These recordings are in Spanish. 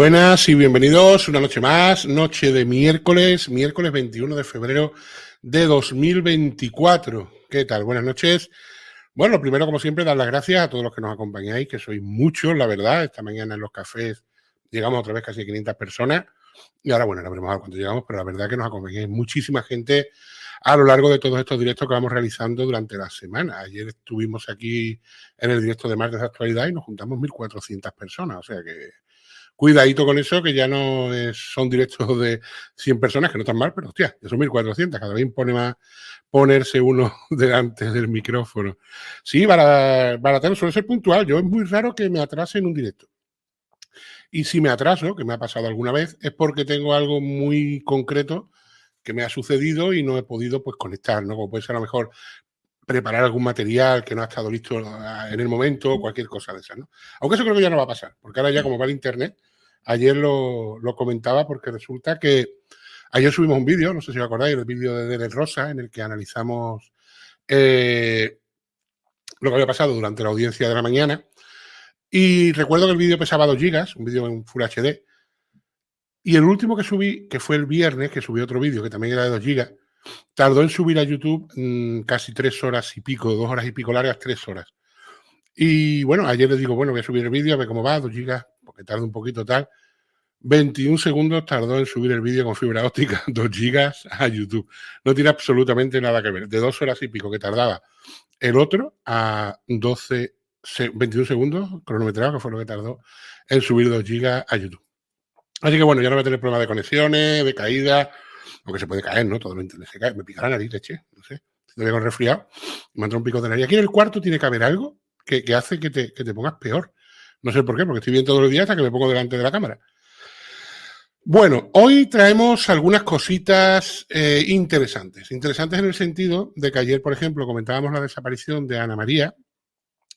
Buenas y bienvenidos una noche más, noche de miércoles, miércoles 21 de febrero de 2024. ¿Qué tal? Buenas noches. Bueno, primero, como siempre, dar las gracias a todos los que nos acompañáis, que sois muchos, la verdad. Esta mañana en los cafés llegamos otra vez casi a 500 personas. Y ahora, bueno, no veremos a cuánto llegamos, pero la verdad que nos acompañáis muchísima gente a lo largo de todos estos directos que vamos realizando durante la semana. Ayer estuvimos aquí en el directo de martes de actualidad y nos juntamos 1.400 personas, o sea que cuidadito con eso, que ya no son directos de 100 personas, que no están mal, pero hostia, ya son 1400, cada vez pone más ponerse uno delante del micrófono. Sí, para, para suele ser puntual, yo es muy raro que me atrase en un directo. Y si me atraso, que me ha pasado alguna vez, es porque tengo algo muy concreto que me ha sucedido y no he podido pues conectar, ¿no? Como puede ser a lo mejor preparar algún material que no ha estado listo en el momento o cualquier cosa de esa, ¿no? Aunque eso creo que ya no va a pasar, porque ahora ya como va el internet, Ayer lo, comentaba porque resulta que ayer subimos un vídeo, no sé si os acordáis, el vídeo de Dele Rosa, en el que analizamos eh, lo que había pasado durante la audiencia de la mañana. Y recuerdo que el vídeo pesaba 2 gigas, un vídeo en Full HD. Y el último que subí, que fue el viernes, que subí otro vídeo que también era de 2 gigas, tardó en subir a YouTube mm, casi 3 horas y pico, 2 horas y pico largas, 3 horas. Y bueno, ayer les digo, bueno, voy a subir el vídeo, a ver cómo va, 2 gigas, porque tarda un poquito tal. 21 segundos tardó en subir el vídeo con fibra óptica, 2 gigas a YouTube. No tiene absolutamente nada que ver. De dos horas y pico que tardaba el otro a 12, 21 segundos cronometrado, que fue lo que tardó en subir 2 gigas a YouTube. Así que bueno, ya no voy a tener problemas de conexiones, de caída, aunque se puede caer, ¿no? Todo lo internet se cae. Me pica la nariz, leche, no sé. Estoy con resfriado, me entra un pico de nariz. Aquí en el cuarto tiene que haber algo que, hace que te, que te pongas peor. No sé por qué, porque estoy bien todos los días hasta que me pongo delante de la cámara. Bueno, hoy traemos algunas cositas eh, interesantes. Interesantes en el sentido de que ayer, por ejemplo, comentábamos la desaparición de Ana María.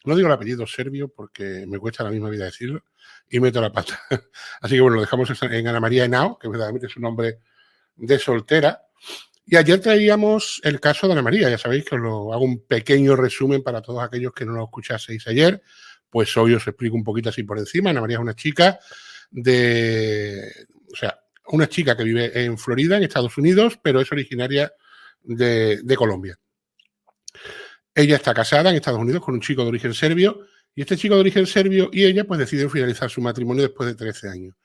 No digo el apellido serbio porque me cuesta la misma vida decirlo y meto la pata. Así que bueno, lo dejamos en Ana María Henao, que verdaderamente es un nombre de soltera. Y ayer traíamos el caso de Ana María. Ya sabéis que os lo hago un pequeño resumen para todos aquellos que no lo escuchaseis ayer pues hoy os explico un poquito así por encima. Ana María es una chica de, o sea, una chica que vive en Florida, en Estados Unidos, pero es originaria de, Colombia. Ella está casada en Estados Unidos con un chico de origen serbio y este chico de origen serbio y ella pues deciden finalizar su matrimonio después de 13 años.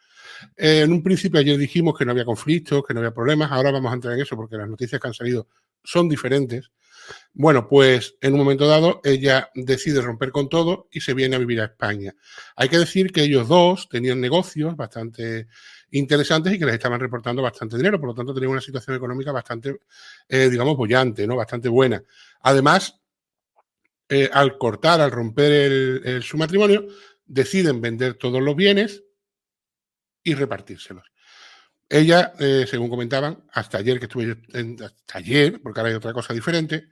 Eh, en un principio ayer dijimos que no había conflictos, que no había problemas, ahora vamos a entrar en eso porque las noticias que han salido son diferentes. Bueno, pues en un momento dado ella decide romper con todo y se viene a vivir a España. Hay que decir que ellos dos tenían negocios bastante interesantes y que les estaban reportando bastante dinero, por lo tanto tenían una situación económica bastante, eh, digamos, bollante, ¿no? Bastante buena. Además, eh, al cortar, al romper su matrimonio, deciden vender todos los bienes y repartírselos. Ella, eh, según comentaban, hasta ayer que estuve en, hasta ayer, porque ahora hay otra cosa diferente,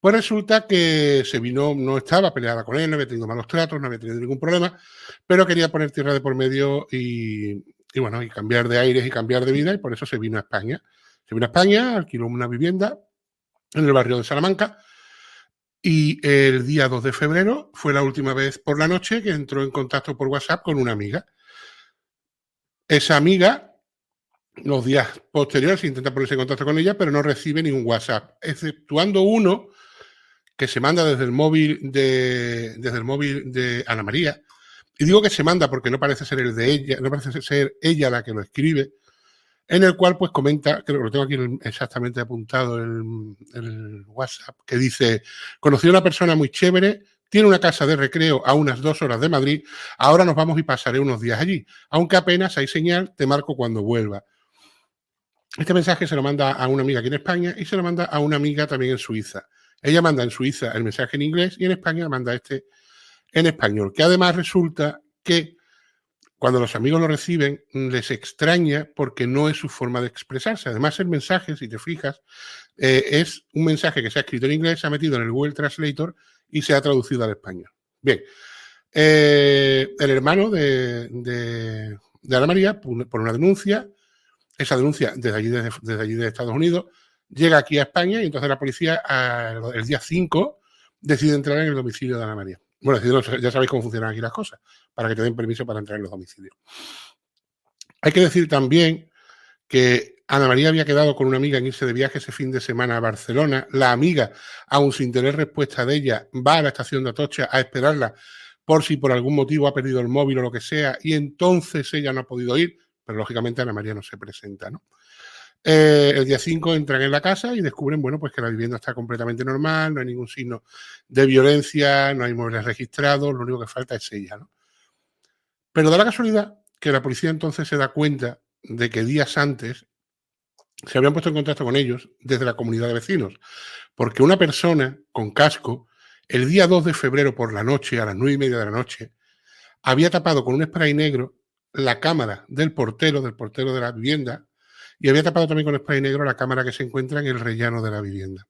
pues resulta que se vino, no estaba peleada con él, no había tenido malos tratos, no había tenido ningún problema, pero quería poner tierra de por medio y, bueno, y cambiar de aires y cambiar de vida, y por eso se vino a España. Se vino a España, alquiló una vivienda en el barrio de Salamanca, y el día 2 de febrero fue la última vez por la noche que entró en contacto por WhatsApp con una amiga. Esa amiga los días posteriores intenta ponerse en contacto con ella, pero no recibe ningún WhatsApp, exceptuando uno que se manda desde el móvil de, desde el móvil de Ana María. Y digo que se manda porque no parece ser el de ella, no parece ser ella la que lo escribe, en el cual pues comenta, creo que lo tengo aquí exactamente apuntado en el WhatsApp, que dice, conocí a una persona muy chévere, tiene una casa de recreo a unas dos horas de Madrid, ahora nos vamos y pasaré unos días allí, aunque apenas hay señal, te marco cuando vuelva. Este mensaje se lo manda a una amiga aquí en España y se lo manda a una amiga también en Suiza. Ella manda en Suiza el mensaje en inglés y en España manda este en español, que además resulta que cuando los amigos lo reciben les extraña porque no es su forma de expresarse. Además el mensaje, si te fijas, eh, es un mensaje que se ha escrito en inglés, se ha metido en el Google Translator y se ha traducido al español. Bien, eh, el hermano de, de, Ana María por una denuncia, esa denuncia desde allí, desde allí de Estados Unidos, llega aquí a España y entonces la policía el día 5 decide entrar en el domicilio de Ana María. Bueno, ya sabéis cómo funcionan aquí las cosas, para que te den permiso para entrar en los domicilios. Hay que decir también que Ana María había quedado con una amiga en irse de viaje ese fin de semana a Barcelona. La amiga, aún sin tener respuesta de ella, va a la estación de Atocha a esperarla por si por algún motivo ha perdido el móvil o lo que sea, y entonces ella no ha podido ir, pero lógicamente Ana María no se presenta. Eh, el día 5 entran en la casa y descubren, bueno, pues que la vivienda está completamente normal, no hay ningún signo de violencia, no hay muebles registrados, lo único que falta es ella, ¿no? Pero da la casualidad que la policía entonces se da cuenta de que días antes se habían puesto en contacto con ellos desde la comunidad de vecinos, porque una persona con casco, el día 2 de febrero por la noche, a las nueve y media de la noche, había tapado con un spray negro la cámara del portero, del portero de la vivienda, y había tapado también con spray negro la cámara que se encuentra en el rellano de la vivienda.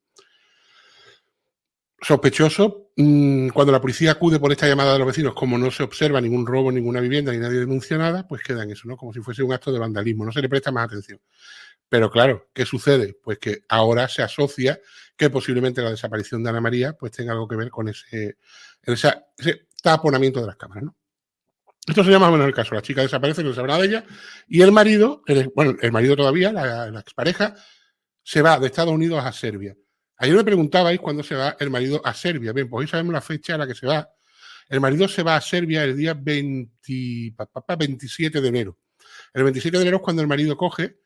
Sospechoso, mm, cuando la policía acude por esta llamada de los vecinos, como no se observa ningún robo ninguna vivienda ni nadie denuncia nada, pues queda en eso, ¿no? Como si fuese un acto de vandalismo, no se le presta más atención. Pero claro, ¿qué sucede? Pues que ahora se asocia que posiblemente la desaparición de Ana María pues tenga algo que ver con ese, taponamiento de las cámaras, ¿no? Esto se llama más o menos el caso. La chica desaparece, no se sabrá de ella. Y el marido, bueno, el marido todavía, la, expareja, se va de Estados Unidos a Serbia. Ayer me preguntabais cuándo se va el marido a Serbia. Bien, pues hoy sabemos la fecha a la que se va. El marido se va a Serbia el día 27 de enero. El 27 de enero es cuando el marido coge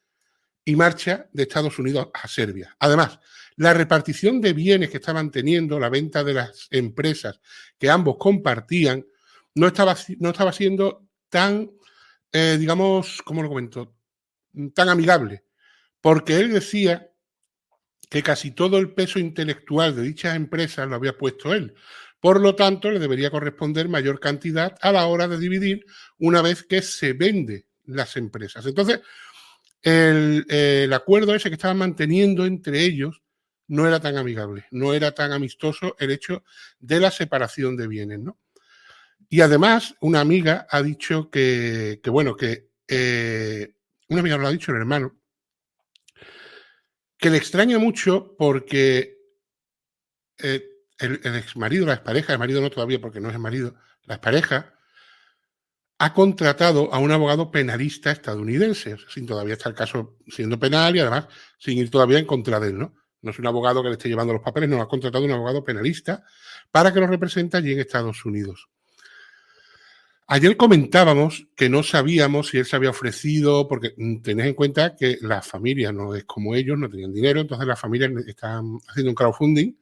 y marcha de Estados Unidos a Serbia. Además, la repartición de bienes que estaban teniendo, la venta de las empresas que ambos compartían, no estaba, no estaba siendo tan, eh, digamos, ¿cómo lo comento? Tan amigable. Porque él decía que casi todo el peso intelectual de dichas empresas lo había puesto él. Por lo tanto, le debería corresponder mayor cantidad a la hora de dividir una vez que se vende las empresas. Entonces, el, el acuerdo ese que estaban manteniendo entre ellos no era tan amigable, no era tan amistoso el hecho de la separación de bienes, ¿no? Y además, una amiga ha dicho que, bueno, que eh, una amiga lo ha dicho, el hermano, que le extraña mucho porque eh, el, ex marido, la expareja, el marido no todavía porque no es el marido, la expareja, ha contratado a un abogado penalista estadounidense, sin todavía estar el caso siendo penal y además sin ir todavía en contra de él, ¿no? No es un abogado que le esté llevando los papeles, no, ha contratado a un abogado penalista para que lo represente allí en Estados Unidos. Ayer comentábamos que no sabíamos si él se había ofrecido, porque mm, tenés en cuenta que la familia no es como ellos, no tenían dinero, entonces las familias están haciendo un crowdfunding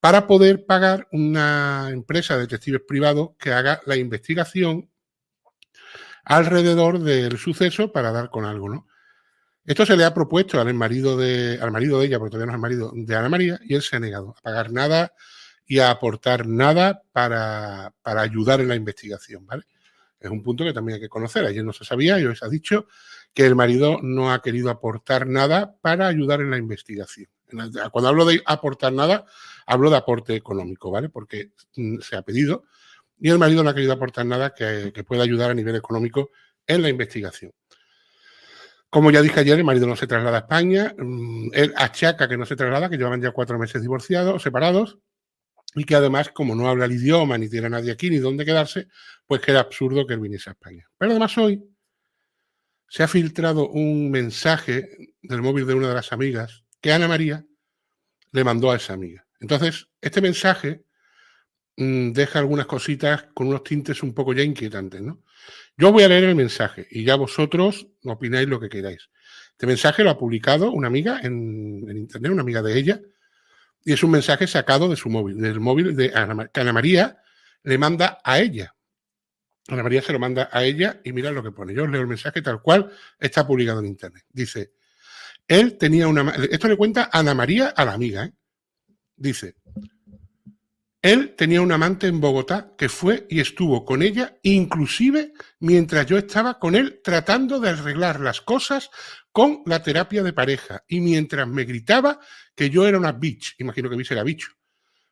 para poder pagar una empresa de detectives privados que haga la investigación alrededor del suceso para dar con algo, ¿no? Esto se le ha propuesto al marido de, al marido de ella, porque todavía no es el marido de Ana María, y él se ha negado a pagar nada y a aportar nada para, para ayudar en la investigación, ¿vale? Es un punto que también hay que conocer. Ayer no se sabía y hoy se ha dicho que el marido no ha querido aportar nada para ayudar en la investigación. Cuando hablo de aportar nada, hablo de aporte económico, ¿vale? Porque mm, se ha pedido y el marido no ha querido aportar nada que, pueda ayudar a nivel económico en la investigación. Como ya dije ayer, el marido no se traslada a España. Mm, él achaca que no se traslada, que llevan ya cuatro meses divorciados, separados y que además, como no habla el idioma, ni tiene a nadie aquí, ni dónde quedarse, pues que era absurdo que él viniese a España. Pero además hoy se ha filtrado un mensaje del móvil de una de las amigas que Ana María le mandó a esa amiga. Entonces, este mensaje deja algunas cositas con unos tintes un poco ya inquietantes, ¿no? Yo voy a leer el mensaje y ya vosotros opináis lo que queráis. Este mensaje lo ha publicado una amiga en, en internet, una amiga de ella, y es un mensaje sacado de su móvil, del móvil de Ana, que Ana María le manda a ella. Ana María se lo manda a ella y mira lo que pone. Yo os leo el mensaje tal cual está publicado en internet. Dice, él tenía una... Esto le cuenta Ana María a la amiga. ¿eh? Dice, él tenía un amante en Bogotá que fue y estuvo con ella, inclusive mientras yo estaba con él tratando de arreglar las cosas con la terapia de pareja y mientras me gritaba que yo era una bitch, imagino que bitch era bicho,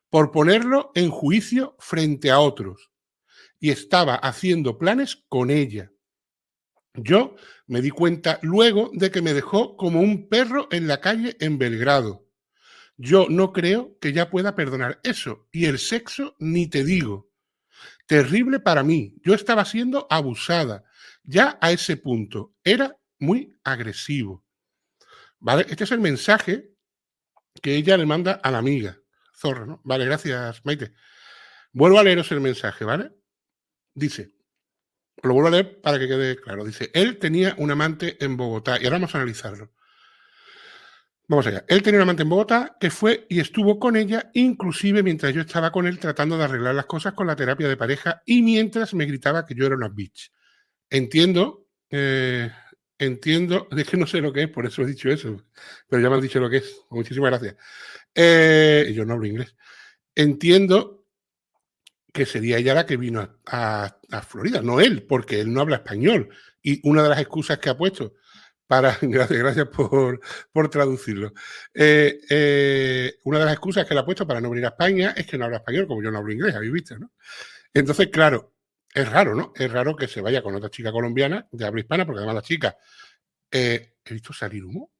por ponerlo en juicio frente a otros. Y estaba haciendo planes con ella. Yo me di cuenta luego de que me dejó como un perro en la calle en Belgrado yo no creo que ya pueda perdonar eso. Y el sexo, ni te digo. Terrible para mí. Yo estaba siendo abusada. Ya a ese punto era muy agresivo. ¿Vale? Este es el mensaje que ella le manda a la amiga. Zorra, ¿no? Vale, gracias, Maite. Vuelvo a leeros el mensaje, ¿vale? Dice, lo vuelvo a leer para que quede claro. Dice, él tenía un amante en Bogotá. Y ahora vamos a analizarlo. Vamos allá. Él tenía un amante en Bogotá que fue y estuvo con ella, inclusive mientras yo estaba con él tratando de arreglar las cosas con la terapia de pareja y mientras me gritaba que yo era una bitch. Entiendo, eh, entiendo, es que no sé lo que es, por eso he dicho eso, pero ya me han dicho lo que es. Muchísimas gracias. Eh, yo no hablo inglés. Entiendo que sería ella la que vino a, Florida, no él, porque él no habla español. Y una de las excusas que ha puesto gracias, gracias por, por traducirlo. Eh, eh, una de las excusas que le ha puesto para no venir a España es que no habla español, como yo no hablo inglés, habéis visto, ¿no? Entonces, claro, es raro, ¿no? Es raro que se vaya con otra chica colombiana de habla hispana, porque además la chica. Eh, ¿He visto salir humo?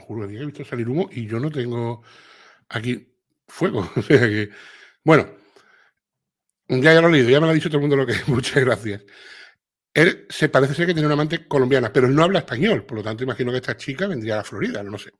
juro que he visto salir humo y yo no tengo aquí fuego. Bueno, ya, ya lo he leído, ya me lo ha dicho todo el mundo lo que es. Muchas gracias. Él se parece ser que tiene una amante colombiana, pero él no habla español, por lo tanto imagino que esta chica vendría a la Florida, no lo sé.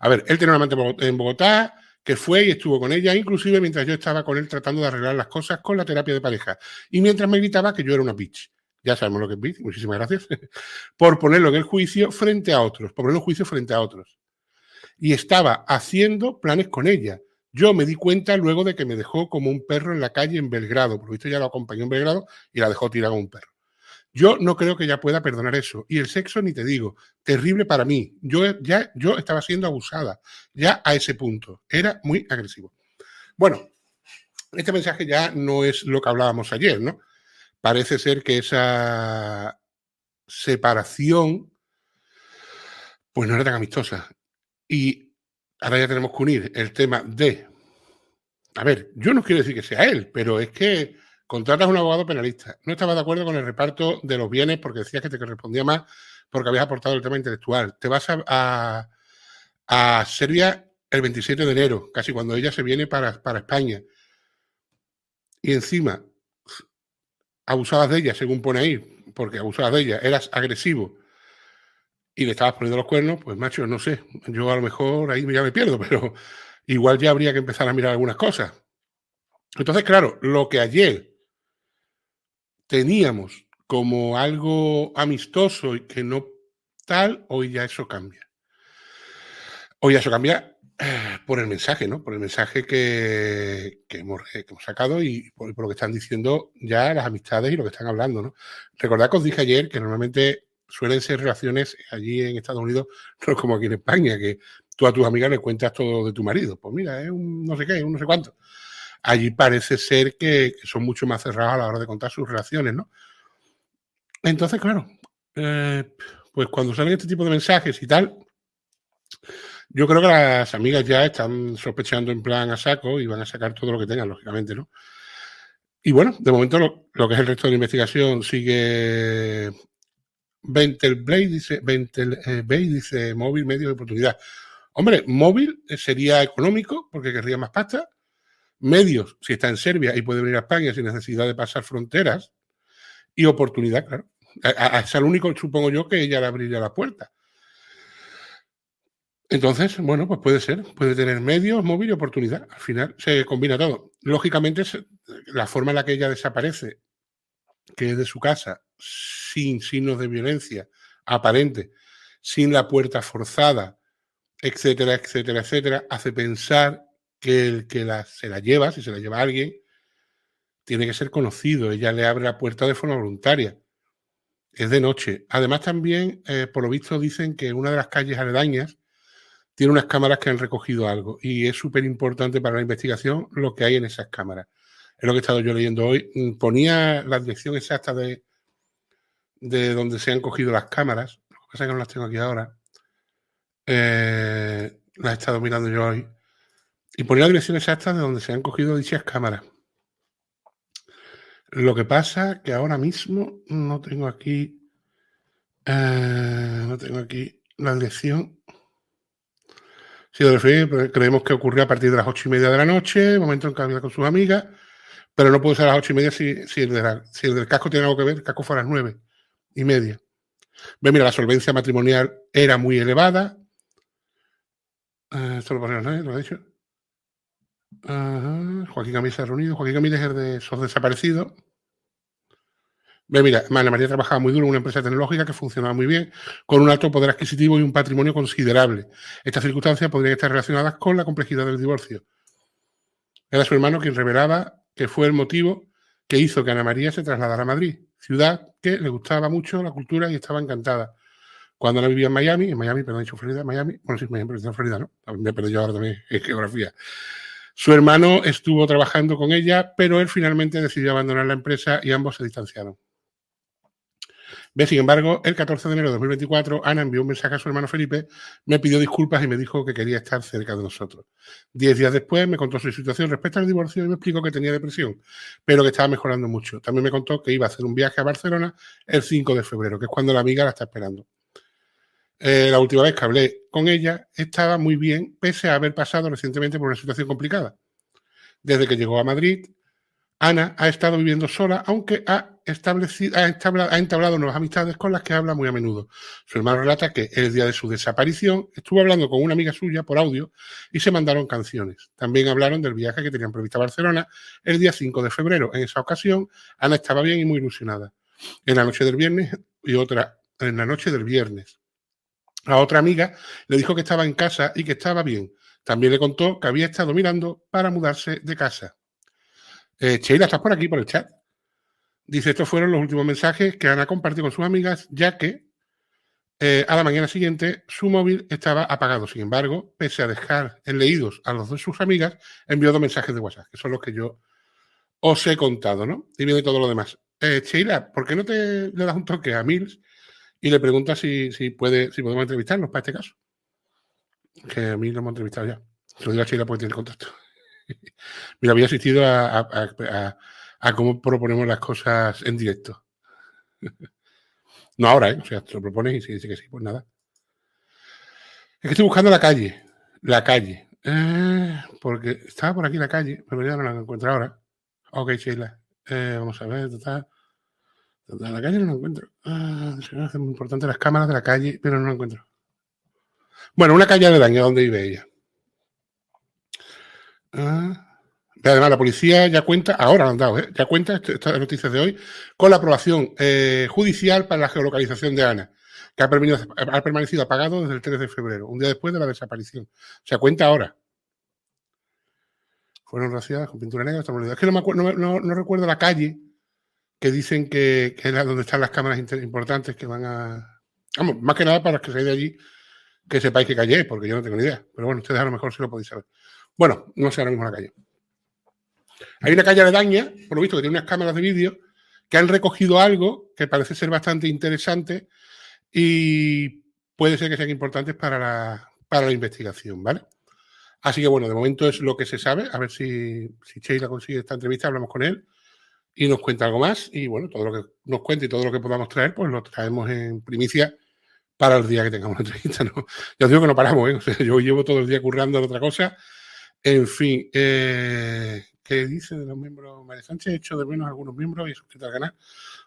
A ver, él tiene una amante en Bogotá que fue y estuvo con ella, inclusive mientras yo estaba con él tratando de arreglar las cosas con la terapia de pareja. Y mientras me gritaba que yo era una bitch. Ya sabemos lo que es bitch, muchísimas gracias. por ponerlo en el juicio frente a otros, por ponerlo en juicio frente a otros y estaba haciendo planes con ella. Yo me di cuenta luego de que me dejó como un perro en la calle en Belgrado, por lo ya la acompañó en Belgrado y la dejó tirada como un perro. Yo no creo que ella pueda perdonar eso. Y el sexo, ni te digo, terrible para mí. Yo ya yo estaba siendo abusada, ya a ese punto. Era muy agresivo. Bueno, este mensaje ya no es lo que hablábamos ayer, ¿no? Parece ser que esa separación, pues no era tan amistosa. Y ahora ya tenemos que unir el tema de. A ver, yo no quiero decir que sea él, pero es que contratas a un abogado penalista. No estaba de acuerdo con el reparto de los bienes porque decías que te correspondía más porque habías aportado el tema intelectual. Te vas a, a, Serbia el 27 de enero, casi cuando ella se viene para, para España. Y encima abusabas de ella, según pone ahí, porque abusabas de ella, eras agresivo y le estabas poniendo los cuernos, pues macho, no sé, yo a lo mejor ahí ya me pierdo, pero igual ya habría que empezar a mirar algunas cosas. Entonces, claro, lo que ayer teníamos como algo amistoso y que no tal, hoy ya eso cambia. Hoy ya eso cambia eh, por el mensaje, ¿no? Por el mensaje que, hemos, sacado y por, por, lo que están diciendo ya las amistades y lo que están hablando, ¿no? Recordad que os dije ayer que normalmente suelen ser relaciones allí en Estados Unidos, no como aquí en España, que tú a tus amigas le cuentas todo de tu marido. Pues mira, es un no sé qué, un no sé cuánto. Allí parece ser que, son mucho más cerrados a la hora de contar sus relaciones, ¿no? Entonces, claro, eh, pues cuando salen este tipo de mensajes y tal, yo creo que las amigas ya están sospechando en plan a saco y van a sacar todo lo que tengan, lógicamente, ¿no? Y bueno, de momento lo, lo que es el resto de la investigación sigue dice, eh, dice móvil, medio de oportunidad. Hombre, móvil eh, sería económico porque querría más pasta. Medios, si está en Serbia y puede venir a España sin necesidad de pasar fronteras. Y oportunidad, claro. Es el único, supongo yo, que ella le abriría la puerta. Entonces, bueno, pues puede ser. Puede tener medios, móvil y oportunidad. Al final se combina todo. Lógicamente, la forma en la que ella desaparece, que es de su casa, sin signos de violencia aparente, sin la puerta forzada, etcétera, etcétera, etcétera, hace pensar que el que la, se la lleva, si se la lleva alguien, tiene que ser conocido. Ella le abre la puerta de forma voluntaria. Es de noche. Además, también, eh, por lo visto, dicen que una de las calles aledañas tiene unas cámaras que han recogido algo. Y es súper importante para la investigación lo que hay en esas cámaras. Es lo que he estado yo leyendo hoy. Mm, ponía la dirección exacta de, de donde se han cogido las cámaras. Lo que pasa es que no las tengo aquí ahora. Eh, las he estado mirando yo hoy. Y ponía la dirección exacta de donde se han cogido dichas cámaras. Lo que pasa que ahora mismo no tengo aquí. Eh, no tengo aquí la dirección. Si pues creemos que ocurrió a partir de las ocho y media de la noche, momento en que había con sus amigas. Pero no puede ser a las ocho y media si, si, el, del casco tiene algo que ver, casco fue a las nueve y media. Ve, mira, la solvencia matrimonial era muy elevada. Uh, esto lo ponemos, ¿no? ¿Lo ha dicho? Joaquín Camila se ha reunido. Joaquín Camila es el de esos desaparecidos. Ve, mira, María trabajaba muy duro en una empresa tecnológica que funcionaba muy bien, con un alto poder adquisitivo y un patrimonio considerable. Estas circunstancias podrían estar relacionadas con la complejidad del divorcio. Era su hermano quien revelaba que fue el motivo que hizo que Ana María se trasladara a Madrid, ciudad que le gustaba mucho la cultura y estaba encantada. Cuando Ana vivía en Miami, en Miami, perdón, he dicho Florida, Miami, bueno, sí, Miami, pero en Florida, ¿no? Me he perdido ahora también en geografía. Su hermano estuvo trabajando con ella, pero él finalmente decidió abandonar la empresa y ambos se distanciaron. Ve, sin embargo, el 14 de enero de 2024, Ana envió un mensaje a su hermano Felipe, me pidió disculpas y me dijo que quería estar cerca de nosotros. Diez días después me contó su situación respecto al divorcio y me explicó que tenía depresión, pero que estaba mejorando mucho. También me contó que iba a hacer un viaje a Barcelona el 5 de febrero, que es cuando la amiga la está esperando. Eh, la última vez que hablé con ella estaba muy bien, pese a haber pasado recientemente por una situación complicada. Desde que llegó a Madrid, Ana ha estado viviendo sola, aunque ha, establecido, ha, entablado, nuevas amistades con las que habla muy a menudo. Su hermano relata que el día de su desaparición estuvo hablando con una amiga suya por audio y se mandaron canciones. También hablaron del viaje que tenían previsto a Barcelona el día 5 de febrero. En esa ocasión, Ana estaba bien y muy ilusionada. En la noche del viernes y otra en la noche del viernes. A otra amiga le dijo que estaba en casa y que estaba bien. También le contó que había estado mirando para mudarse de casa. Eh, Sheila, ¿estás por aquí, por el chat? Dice, estos fueron los últimos mensajes que Ana compartió con sus amigas, ya que eh, a la mañana siguiente su móvil estaba apagado. Sin embargo, pese a dejar en leídos a los dos sus amigas, envió dos mensajes de WhatsApp, que son los que yo os he contado, ¿no? Y viene todo lo demás. Eh, Sheila, ¿por qué no te le das un toque a Mills y le preguntas si, puede, si podemos entrevistarnos para este caso? Que a mí lo hemos entrevistado ya. Se lo digo a Sheila porque tiene contacto. Mira, había asistido a, cómo proponemos las cosas en directo. no ahora, ¿eh? O sea, te lo propones y si dice que sí, pues nada. Es que estoy buscando la calle. La calle. Eh, porque estaba por aquí la calle, pero ya no la encuentro ahora. Ok, Sheila. Eh, vamos a ver, total. La calle no la encuentro. Ah, es muy importante las cámaras de la calle, pero no la encuentro. Bueno, una calle de daño donde vive ella. Ah. Además, la policía ya cuenta, ahora han dado, ¿eh? ya cuenta, estas noticias de hoy, con la aprobación eh, judicial para la geolocalización de Ana, que ha, ha, permanecido apagado desde el 3 de febrero, un día después de la desaparición. O sea, cuenta ahora. Fueron rociadas con pintura negra. Es que no, me acuerdo, no, recuerdo la calle que dicen que, es donde están las cámaras importantes que van a. Vamos, más que nada para los que seáis de allí, que sepáis que calle porque yo no tengo ni idea. Pero bueno, ustedes a lo mejor sí lo podéis saber. Bueno, no sé ahora mismo la calle. Hay una calle aledaña, por lo visto, que tiene unas cámaras de vídeo que han recogido algo que parece ser bastante interesante y puede ser que sean importantes para la, para la investigación, ¿vale? Así que bueno, de momento es lo que se sabe. A ver si, si Sheila consigue esta entrevista, hablamos con él y nos cuenta algo más. Y bueno, todo lo que nos cuente y todo lo que podamos traer, pues lo traemos en primicia para el día que tengamos la entrevista. ¿no? Ya os digo que no paramos, ¿eh? yo llevo todo el día currando en otra cosa en fin, eh, ¿qué dice de los miembros? María Sánchez he hecho de menos algunos miembros y suscrito al canal.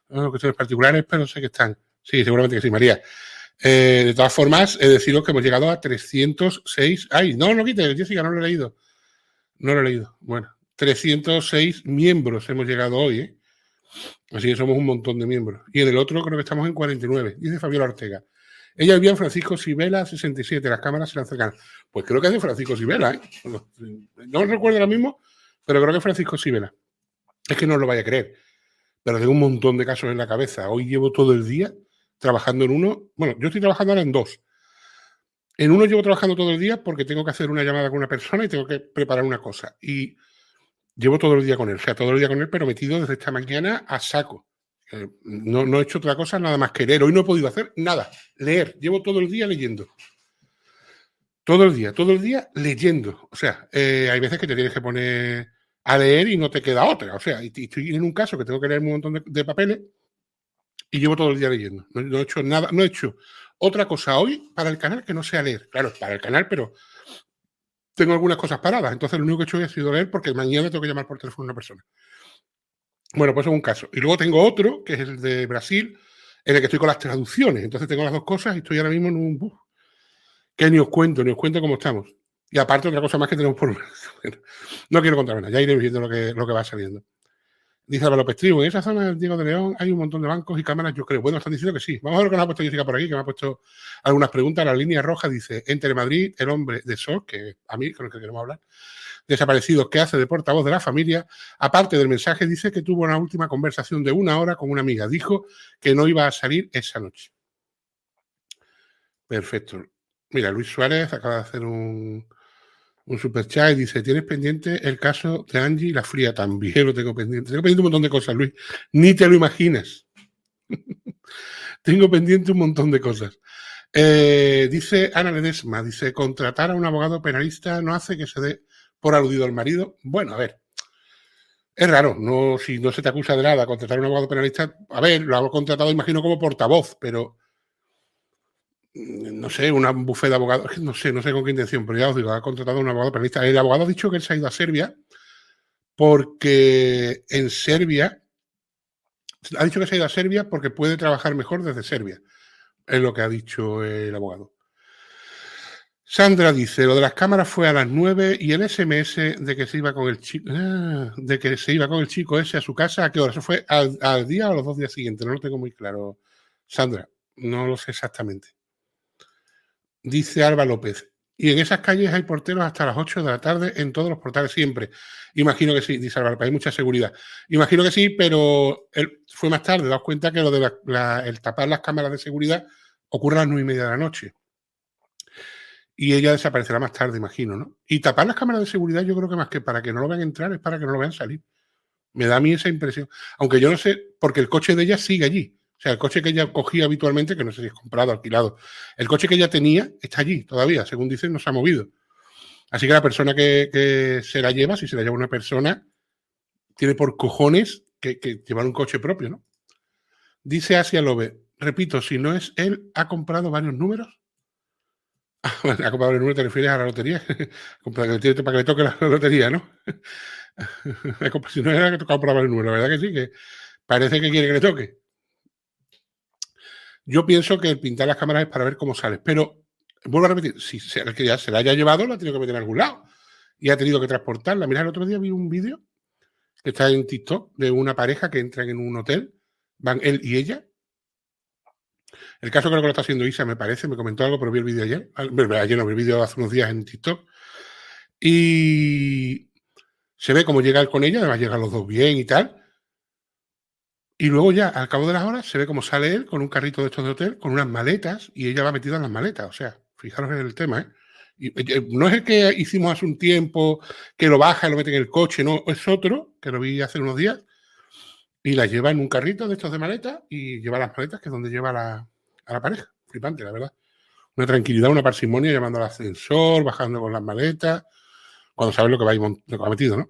No cuestiones particulares, pero sé que están. Sí, seguramente que sí, María. Eh, de todas formas, he decidido que hemos llegado a 306. ¡Ay! No, no quite, Jessica, no lo he leído. No lo he leído. Bueno, 306 miembros hemos llegado hoy, ¿eh? Así que somos un montón de miembros. Y en el otro creo que estamos en 49, dice Fabiola Ortega. Ella vivía en Francisco Sibela 67, las cámaras se le Pues creo que es de Francisco Sibela, ¿eh? No recuerdo ahora mismo, pero creo que es Francisco Sibela. Es que no lo vaya a creer. Pero tengo un montón de casos en la cabeza. Hoy llevo todo el día trabajando en uno. Bueno, yo estoy trabajando ahora en dos. En uno llevo trabajando todo el día porque tengo que hacer una llamada con una persona y tengo que preparar una cosa. Y llevo todo el día con él. O sea, todo el día con él, pero metido desde esta mañana a saco. Eh, no, he hecho otra cosa nada más que leer. Hoy no he podido hacer nada. Leer. Llevo todo el día leyendo. Todo el día, todo el día leyendo. O sea, eh, hay veces que te tienes que poner a leer y no te queda otra. O sea, estoy en un caso que tengo que leer un montón de, papeles y llevo todo el día leyendo. No, he hecho nada, no he hecho otra cosa hoy para el canal que no sea leer. Claro, para el canal, pero tengo algunas cosas paradas. Entonces lo único que he hecho hoy ha sido leer porque mañana tengo que llamar por teléfono a una persona. Bueno, pues es un caso. Y luego tengo otro, que es el de Brasil, en el que estoy con las traducciones. Entonces tengo las dos cosas y estoy ahora mismo en un bus. Que ni os cuento, ni os cuento cómo estamos. Y aparte, otra cosa más que tenemos por. no quiero contar nada, ya iré viendo lo que, lo que va saliendo. Dice Álvaro López en esa zona del Diego de León hay un montón de bancos y cámaras, yo creo. Bueno, están diciendo que sí. Vamos a ver lo que nos ha puesto Jessica por aquí, que me ha puesto algunas preguntas. La línea roja dice, entre Madrid, el hombre de SOS, que a mí, con el que queremos hablar, desaparecido, que hace de portavoz de la familia, aparte del mensaje, dice que tuvo una última conversación de una hora con una amiga. Dijo que no iba a salir esa noche. Perfecto. Mira, Luis Suárez acaba de hacer un, un super chat y dice, ¿tienes pendiente el caso de Angie y la fría? También lo tengo pendiente. Tengo pendiente un montón de cosas, Luis. Ni te lo imaginas. tengo pendiente un montón de cosas. Eh, dice Ana Ledesma, dice, contratar a un abogado penalista no hace que se dé por aludido al marido. Bueno, a ver. Es raro, no, si no se te acusa de nada contratar a un abogado penalista, a ver, lo hago contratado, imagino, como portavoz, pero no sé, una bufete de abogados, no sé, no sé con qué intención, pero ya os digo, ha contratado a un abogado penalista. El abogado ha dicho que él se ha ido a Serbia porque en Serbia, ha dicho que se ha ido a Serbia porque puede trabajar mejor desde Serbia, es lo que ha dicho el abogado. Sandra dice, lo de las cámaras fue a las 9 y el SMS de que se iba con el chico, ah, de que se iba con el chico ese a su casa, ¿a qué hora? ¿Eso fue al, día o a los dos días siguientes? No lo tengo muy claro. Sandra, no lo sé exactamente dice Alba López. Y en esas calles hay porteros hasta las 8 de la tarde en todos los portales siempre. Imagino que sí, dice Alba hay mucha seguridad. Imagino que sí, pero él fue más tarde, daos cuenta que lo de el tapar las cámaras de seguridad ocurre a las 9 y media de la noche. Y ella desaparecerá más tarde, imagino, ¿no? Y tapar las cámaras de seguridad yo creo que más que para que no lo vean entrar es para que no lo vean salir. Me da a mí esa impresión. Aunque yo no sé, porque el coche de ella sigue allí. O sea, el coche que ella cogía habitualmente, que no sé si es comprado, alquilado, el coche que ella tenía está allí todavía, según dicen, no se ha movido. Así que la persona que, se la lleva, si se la lleva una persona, tiene por cojones que, llevar un coche propio, ¿no? Dice Asia Lobe, repito, si no es él, ¿ha comprado varios números? ha comprado varios números, te refieres a la lotería, para que, le toque la lotería, ¿no? si no era que tocado por varios números, la verdad que sí, que parece que quiere que le toque. Yo pienso que el pintar las cámaras es para ver cómo sales, pero vuelvo a repetir, si se, que ya se la haya llevado, la ha tenido que meter en algún lado y ha tenido que transportarla. Mira, el otro día vi un vídeo que está en TikTok de una pareja que entran en un hotel, van él y ella. El caso creo que lo está haciendo Isa, me parece, me comentó algo, pero vi el vídeo ayer. Ayer no, vi el vídeo hace unos días en TikTok. Y se ve cómo llega él con ella, además llegan los dos bien y tal. Y luego ya, al cabo de las horas, se ve cómo sale él con un carrito de estos de hotel, con unas maletas, y ella va metida en las maletas. O sea, fijaros en el tema, ¿eh? No es el que hicimos hace un tiempo, que lo baja y lo mete en el coche, no, es otro, que lo vi hace unos días, y la lleva en un carrito de estos de maletas y lleva las maletas, que es donde lleva la, a la pareja. Flipante, la verdad. Una tranquilidad, una parsimonia, llamando al ascensor, bajando con las maletas, cuando sabes lo que va, lo que va metido, ¿no?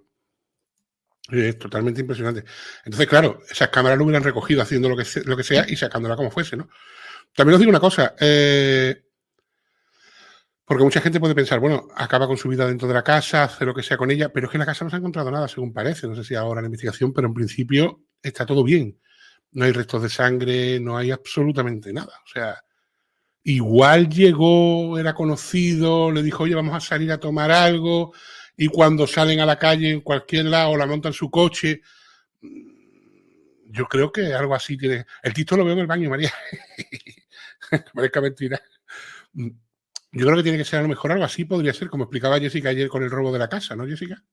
Es totalmente impresionante. Entonces, claro, esas cámaras lo hubieran recogido haciendo lo que, lo que sea y sacándola como fuese, ¿no? También os digo una cosa, eh, porque mucha gente puede pensar, bueno, acaba con su vida dentro de la casa, hace lo que sea con ella, pero es que en la casa no se ha encontrado nada, según parece. No sé si ahora la investigación, pero en principio está todo bien. No hay restos de sangre, no hay absolutamente nada. O sea, igual llegó, era conocido, le dijo, oye, vamos a salir a tomar algo, y cuando salen a la calle en cualquier lado la montan su coche. Yo creo que algo así tiene. El título lo veo en el baño, María. Parezca mentira. Yo creo que tiene que ser a lo mejor algo así, podría ser, como explicaba Jessica ayer con el robo de la casa, ¿no, Jessica?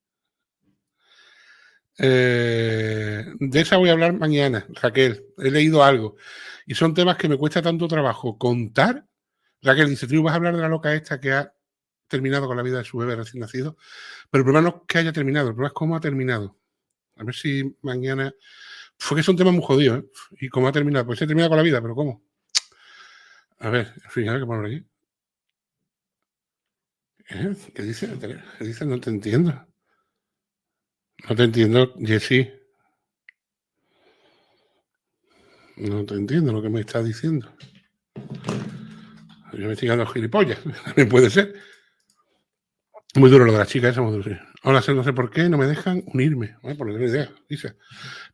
Eh, de esa voy a hablar mañana, Raquel. He leído algo. Y son temas que me cuesta tanto trabajo contar. Raquel dice, tú vas a hablar de la loca esta que ha terminado con la vida de su bebé recién nacido. Pero el problema no es que haya terminado, el problema es cómo ha terminado. A ver si mañana. Fue que es un tema muy jodido, ¿eh? ¿Y cómo ha terminado? Pues se ha terminado con la vida, pero ¿cómo? A ver, en fin, a ver qué poner aquí. ¿Eh? ¿Qué dice? ¿Qué dice? No te entiendo. No te entiendo, Jessy. No te entiendo lo que me estás diciendo. Yo me estoy dando gilipollas. También puede ser. Muy duro lo de la chica esa, muy duro. Hola, no sé por qué, no me dejan unirme. Bueno, por tengo idea. Dice,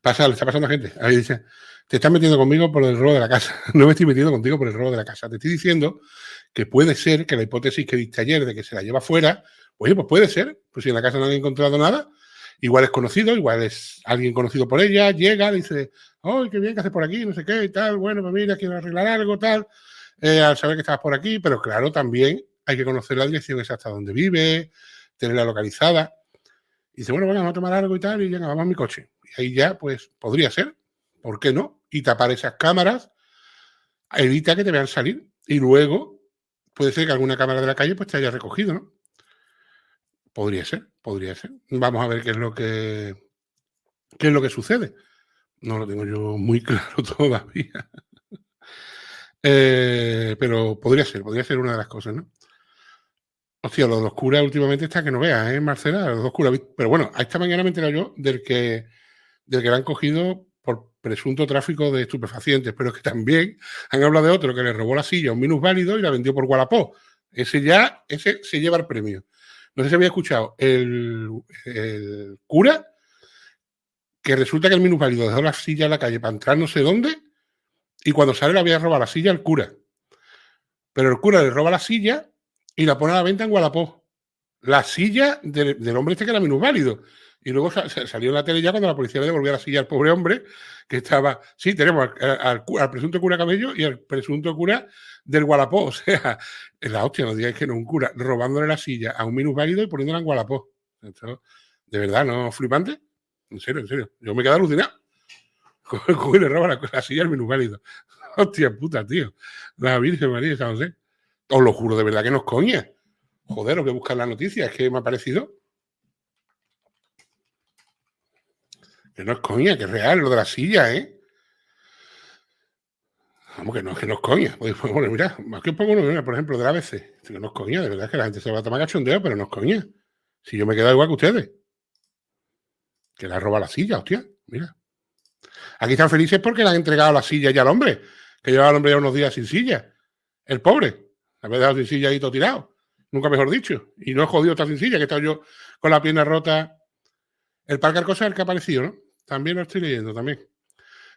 pasa, le está pasando a gente. Ahí dice, te estás metiendo conmigo por el robo de la casa. No me estoy metiendo contigo por el robo de la casa. Te estoy diciendo que puede ser que la hipótesis que diste ayer de que se la lleva fuera, oye, pues puede ser. Pues si en la casa no han encontrado nada, igual es conocido, igual es alguien conocido por ella, llega, dice, ¡ay, qué bien que haces por aquí! No sé qué y tal. Bueno, pues mira, quiero arreglar algo, tal. Eh, al saber que estabas por aquí, pero claro, también hay que conocer la dirección exacta donde vive, tenerla localizada. Y dice, bueno, vamos a tomar algo y tal, y llega, vamos a mi coche. Y ahí ya, pues, podría ser, ¿por qué no? Y tapar esas cámaras evita que te vean salir. Y luego puede ser que alguna cámara de la calle pues te haya recogido, ¿no? Podría ser, podría ser. Vamos a ver qué es lo que qué es lo que sucede. No lo tengo yo muy claro todavía. Eh, pero podría ser, podría ser una de las cosas, ¿no? Hostia, los dos curas últimamente está que no veas, ¿eh, Marcela? Los dos curas. Pero bueno, esta mañana me enteré yo del que, del que le han cogido por presunto tráfico de estupefacientes, pero que también han hablado de otro que le robó la silla a un minusválido y la vendió por Gualapó. Ese ya, ese se lleva el premio. No sé si había escuchado el, cura que resulta que el minusválido dejó la silla en la calle para entrar no sé dónde y cuando sale le había robado la silla al cura. Pero el cura le roba la silla y la pone a la venta en Gualapó. La silla del, hombre este que era minusválido. Y luego salió en la tele ya cuando la policía le devolvió la silla al pobre hombre que estaba. Sí, tenemos al, presunto cura Cabello y al presunto cura del Gualapó. O sea, la hostia, no digáis que no, un cura robándole la silla a un minusválido y poniéndola en Gualapó. de verdad, ¿no? Flipante. En serio, en serio. Yo me quedé alucinado. y le roba la, silla al minusválido. Hostia puta, tío. La Virgen María, no sé. Os lo juro de verdad que no es coña. Joder, lo que buscar la noticia, es que me ha parecido. Que no es coña, que es real lo de la silla, ¿eh? Vamos, que no, que no es coña. Pues, bueno, mira, que pongo una, por ejemplo, de la ABC. Que no es coña, de verdad que la gente se va a tomar cachondeo, pero no es coña. Si yo me quedo igual que ustedes. Que le ha robado la silla, hostia, mira. Aquí están felices porque le han entregado la silla ya al hombre, que llevaba al hombre ya unos días sin silla. El pobre. Había dejado sin silla ahí todo tirado. Nunca mejor dicho. Y no he jodido esta sencilla, que he estado yo con la pierna rota. El Parque Arcosa es el que ha aparecido, ¿no? También lo estoy leyendo, también.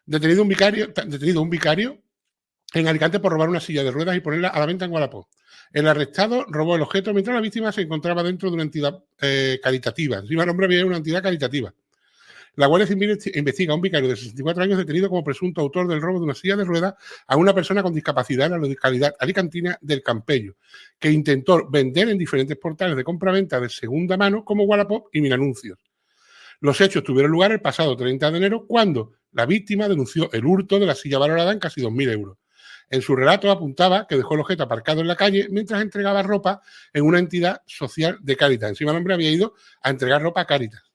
Detenido un vicario, detenido un vicario en Alicante por robar una silla de ruedas y ponerla a la venta en Guadalajara. El arrestado robó el objeto mientras la víctima se encontraba dentro de una entidad eh, caritativa. Encima el hombre había una entidad caritativa. La Guardia Civil investiga a un vicario de 64 años detenido como presunto autor del robo de una silla de ruedas a una persona con discapacidad en la localidad alicantina del Campello, que intentó vender en diferentes portales de compra-venta de segunda mano como Wallapop y Mil Anuncios. Los hechos tuvieron lugar el pasado 30 de enero cuando la víctima denunció el hurto de la silla valorada en casi 2.000 euros. En su relato apuntaba que dejó el objeto aparcado en la calle mientras entregaba ropa en una entidad social de Cáritas. Encima el hombre había ido a entregar ropa a Cáritas.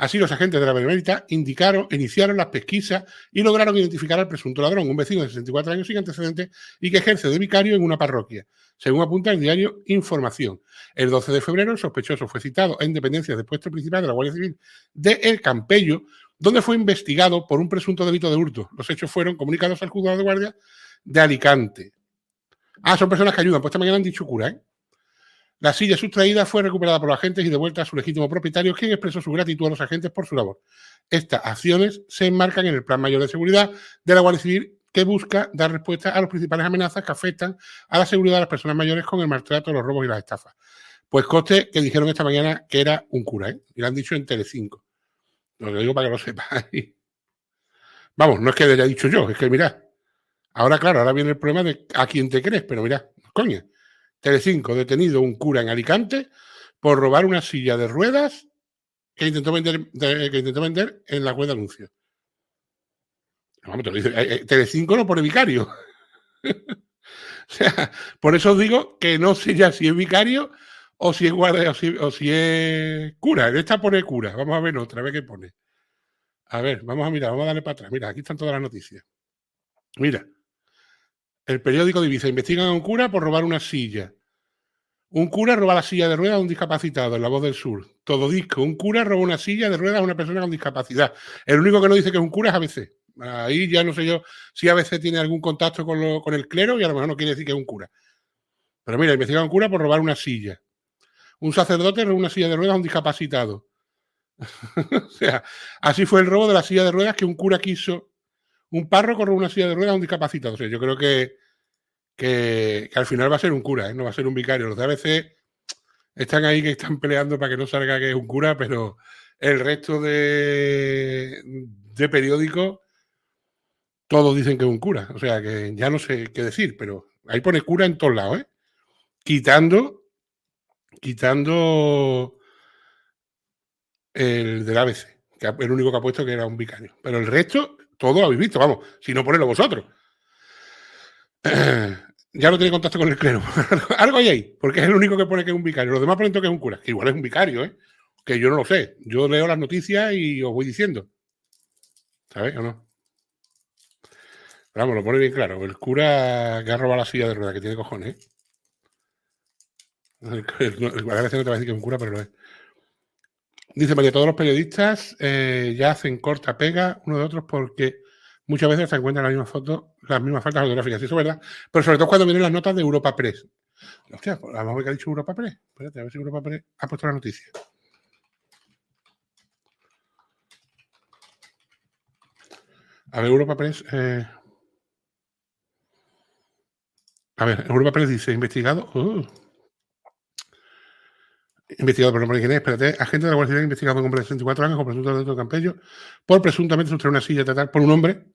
Así, los agentes de la Benemérita indicaron, iniciaron las pesquisas y lograron identificar al presunto ladrón, un vecino de 64 años sin antecedentes y que ejerce de vicario en una parroquia, según apunta el diario Información. El 12 de febrero, el sospechoso fue citado en dependencia del puesto principal de la Guardia Civil de El Campello, donde fue investigado por un presunto delito de hurto. Los hechos fueron comunicados al juzgado de guardia de Alicante. Ah, son personas que ayudan. Pues esta mañana han dicho cura, ¿eh? La silla sustraída fue recuperada por los agentes y devuelta a su legítimo propietario, quien expresó su gratitud a los agentes por su labor. Estas acciones se enmarcan en el Plan Mayor de Seguridad de la Guardia Civil que busca dar respuesta a las principales amenazas que afectan a la seguridad de las personas mayores con el maltrato, los robos y las estafas. Pues coste que dijeron esta mañana que era un cura, ¿eh? Y lo han dicho en Telecinco. Lo digo para que lo sepáis. Vamos, no es que lo haya dicho yo, es que mirad. Ahora, claro, ahora viene el problema de a quién te crees, pero mirad, coño. Telecinco, detenido un cura en Alicante por robar una silla de ruedas que intentó vender, en la web de anuncios. Vamos, te eh, eh, Telecinco no pone vicario. o sea, por eso os digo que no sé ya si es vicario o si es guardia o si, es cura. En esta pone cura. Vamos a ver otra, vez qué pone. A ver, vamos a mirar, vamos a darle para atrás. Mira, aquí están todas las noticias. Mira. El periódico de Ibiza investiga a un cura por robar una silla. Un cura roba la silla de ruedas a un discapacitado en La Voz del Sur. Todo disco. Un cura roba una silla de ruedas a una persona con discapacidad. El único que no dice que es un cura es ABC. Ahí ya no sé yo si ABC tiene algún contacto con, el clero y a lo mejor no quiere decir que es un cura. Pero mira, investiga a un cura por robar una silla. un sacerdote roba una silla de ruedas a un discapacitado. o sea, así fue el robo de la silla de ruedas que un cura quiso, un párroco robó una silla de ruedas a un discapacitado. O sea, yo creo que, que, al final va a ser un cura, ¿eh? no va a ser un vicario. Los de ABC están ahí que están peleando para que no salga que es un cura, pero el resto de, de periódicos todos dicen que es un cura. O sea, que ya no sé qué decir, pero ahí pone cura en todos lados, ¿eh? Quitando, quitando el del ABC, que el único que ha puesto que era un vicario. Pero el resto, todo lo habéis visto, vamos, si no ponedlo vosotros. ya no tiene contacto con el clero. Algo hay ahí, porque es el único que pone que es un vicario. Los demás ponen que es un cura, que igual es un vicario, ¿eh? Que yo no lo sé. Yo leo las noticias y os voy diciendo. ¿Sabes o no? vamos, lo pone bien claro. El cura que ha robado la silla de rueda, que tiene cojones. ¿eh? A veces no te va a decir que es un cura, pero lo es. Dice María, todos los periodistas eh, ya hacen corta pega uno de otros porque muchas veces se encuentran las mismas fotos, las mismas faltas ortográficas, eso es verdad, pero sobre todo cuando vienen las notas de Europa Press. Hostia, pues, a lo mejor que ha dicho Europa Press. Espérate, a ver si Europa Press ha puesto la noticia. A ver, Europa Press. Eh, a ver, Europa Press dice, investigado. Uh, investigado por de quién es, espérate, agente de la Guardia Civil investigado de 64 años con presunto delito de Campello por presuntamente sustraer una silla teatral por un hombre.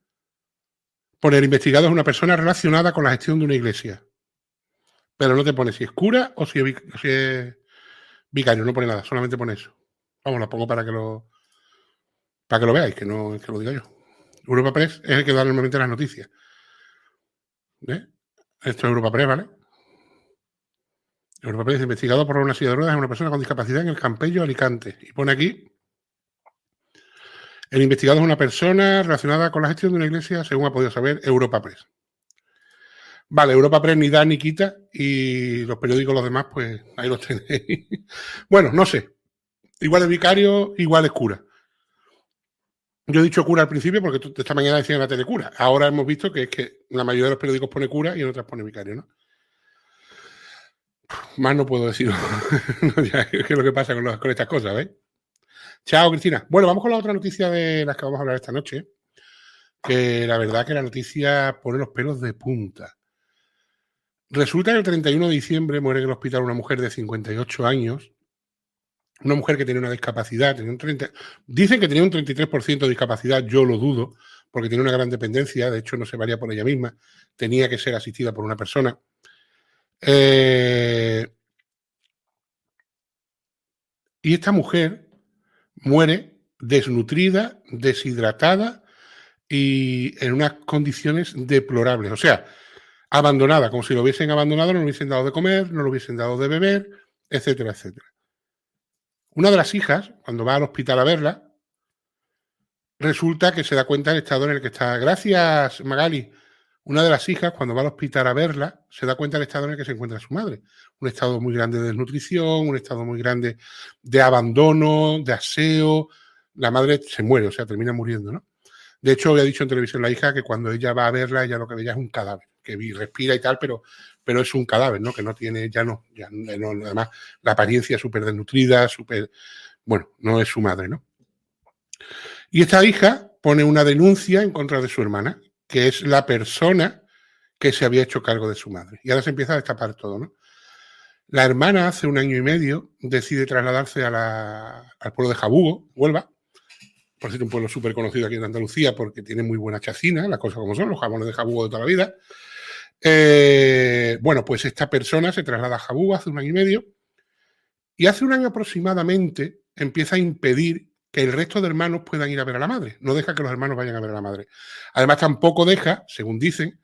Por el investigado es una persona relacionada con la gestión de una iglesia. Pero no te pone si es cura o si es, vicario, no pone nada, solamente pone eso. Vamos, lo pongo para que lo para que lo veáis, que no que lo diga yo. Europa Press es el que da normalmente las noticias. ¿Ves? Esto es Europa Press, ¿vale? Europa Press, investigado por una silla de ruedas es una persona con discapacidad en el Campello, Alicante. Y pone aquí, el investigado es una persona relacionada con la gestión de una iglesia, según ha podido saber Europa Press. Vale, Europa Press ni da ni quita y los periódicos los demás, pues ahí los tenéis. bueno, no sé. Igual es vicario, igual es cura. Yo he dicho cura al principio porque esta mañana decían la telecura. Ahora hemos visto que es que la mayoría de los periódicos pone cura y en otras pone vicario, ¿no? Más no puedo decir ¿Qué es lo que pasa con, con estas cosas, ¿ves? Chao, Cristina. Bueno, vamos con la otra noticia de las que vamos a hablar esta noche. Que la verdad que la noticia pone los pelos de punta. Resulta que el 31 de diciembre muere en el hospital una mujer de 58 años. Una mujer que tenía una discapacidad. Tenía un 30, dicen que tenía un 33% de discapacidad. Yo lo dudo, porque tiene una gran dependencia. De hecho, no se valía por ella misma. Tenía que ser asistida por una persona. Eh, y esta mujer muere desnutrida, deshidratada y en unas condiciones deplorables. O sea, abandonada, como si lo hubiesen abandonado, no lo hubiesen dado de comer, no lo hubiesen dado de beber, etcétera, etcétera. Una de las hijas, cuando va al hospital a verla, resulta que se da cuenta del estado en el que está. Gracias, Magali. Una de las hijas, cuando va al hospital a verla, se da cuenta del estado en el que se encuentra su madre. Un estado muy grande de desnutrición, un estado muy grande de abandono, de aseo. La madre se muere, o sea, termina muriendo, ¿no? De hecho, había dicho en televisión la hija que cuando ella va a verla, ella lo que veía es un cadáver, que respira y tal, pero, pero es un cadáver, ¿no? Que no tiene, ya no, ya no además, la apariencia súper desnutrida, súper, bueno, no es su madre, ¿no? Y esta hija pone una denuncia en contra de su hermana que es la persona que se había hecho cargo de su madre. Y ahora se empieza a destapar todo, ¿no? La hermana hace un año y medio decide trasladarse al pueblo de Jabugo, Huelva, por cierto, un pueblo súper conocido aquí en Andalucía porque tiene muy buena chacina, las cosas como son, los jamones de Jabugo de toda la vida. Eh, bueno, pues esta persona se traslada a Jabugo hace un año y medio y hace un año aproximadamente empieza a impedir que el resto de hermanos puedan ir a ver a la madre. No deja que los hermanos vayan a ver a la madre. Además, tampoco deja, según dicen,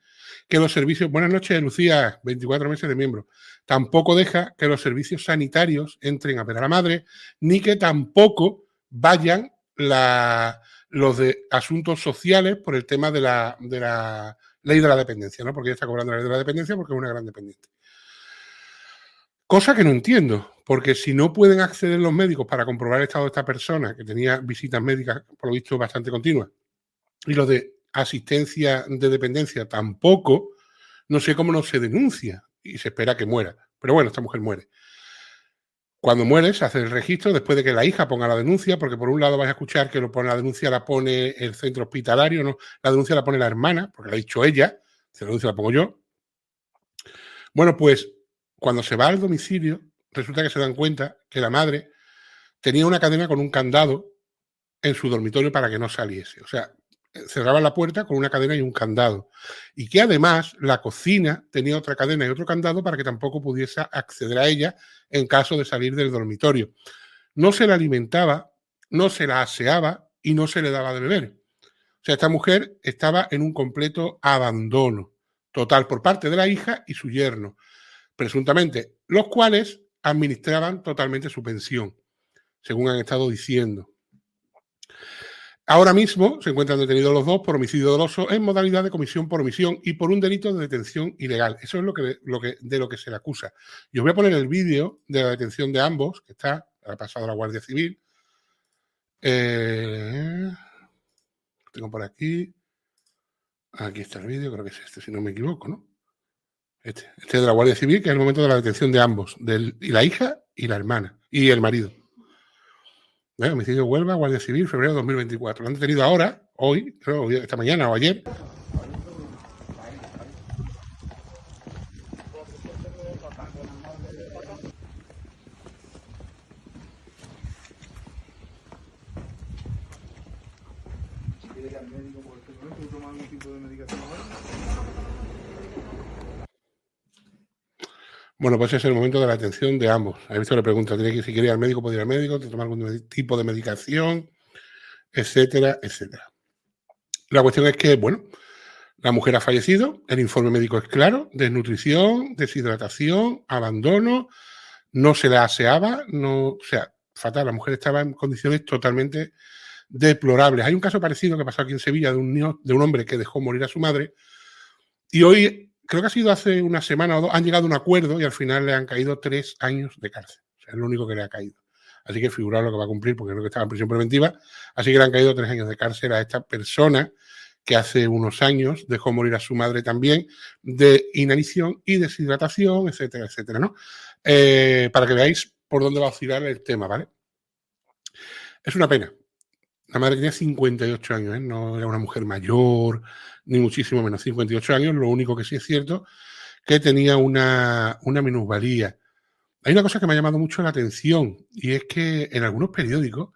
que los servicios, buenas noches, Lucía, 24 meses de miembro, tampoco deja que los servicios sanitarios entren a ver a la madre, ni que tampoco vayan los de asuntos sociales por el tema de la, de la ley de la dependencia, ¿no? Porque ella está cobrando la ley de la dependencia porque es una gran dependiente. Cosa que no entiendo, porque si no pueden acceder los médicos para comprobar el estado de esta persona, que tenía visitas médicas, por lo visto, bastante continuas, y lo de asistencia de dependencia tampoco, no sé cómo no se denuncia y se espera que muera. Pero bueno, esta mujer muere. Cuando muere, se hace el registro después de que la hija ponga la denuncia, porque por un lado vais a escuchar que lo pone, la denuncia la pone el centro hospitalario, no, la denuncia la pone la hermana, porque la ha dicho ella, la denuncia la pongo yo. Bueno, pues cuando se va al domicilio, resulta que se dan cuenta que la madre tenía una cadena con un candado en su dormitorio para que no saliese. O sea, cerraba la puerta con una cadena y un candado. Y que además la cocina tenía otra cadena y otro candado para que tampoco pudiese acceder a ella en caso de salir del dormitorio. No se la alimentaba, no se la aseaba y no se le daba de beber. O sea, esta mujer estaba en un completo abandono total por parte de la hija y su yerno, presuntamente, los cuales administraban totalmente su pensión, según han estado diciendo. Ahora mismo se encuentran detenidos los dos por homicidio doloso en modalidad de comisión por omisión y por un delito de detención ilegal. Eso es lo que, de lo que se le acusa. Yo voy a poner el vídeo de la detención de ambos, que está, ha pasado la Guardia Civil. Eh, tengo por aquí. Aquí está el vídeo, creo que es este, si no me equivoco, ¿no? Este, este es de la Guardia Civil, que es el momento de la detención de ambos, del, y la hija y la hermana, y el marido. ¿Eh? Homicidio Huelva, Guardia Civil, febrero de 2024. Lo han detenido ahora, hoy, creo, esta mañana o ayer. Bueno, pues es el momento de la atención de ambos. Ha visto la pregunta, tiene que si quería ir al médico, puede ir al médico, tomar algún tipo de medicación, etcétera, etcétera. La cuestión es que, bueno, la mujer ha fallecido, el informe médico es claro, desnutrición, deshidratación, abandono, no se la aseaba, no, o sea, fatal, la mujer estaba en condiciones totalmente deplorables. Hay un caso parecido que pasó aquí en Sevilla de un, niño, de un hombre que dejó morir a su madre y hoy creo que ha sido hace una semana o dos, han llegado a un acuerdo y al final le han caído tres años de cárcel. O sea, es lo único que le ha caído. Así que figurar lo que va a cumplir, porque creo que estaba en prisión preventiva. Así que le han caído tres años de cárcel a esta persona que hace unos años dejó morir a su madre también de inanición y deshidratación, etcétera, etcétera, ¿no? Eh, para que veáis por dónde va a oscilar el tema, ¿vale? Es una pena. La madre tenía 58 años, ¿eh? no era una mujer mayor, ni muchísimo menos, 58 años. Lo único que sí es cierto que tenía una, una minusvalía. Hay una cosa que me ha llamado mucho la atención y es que en algunos periódicos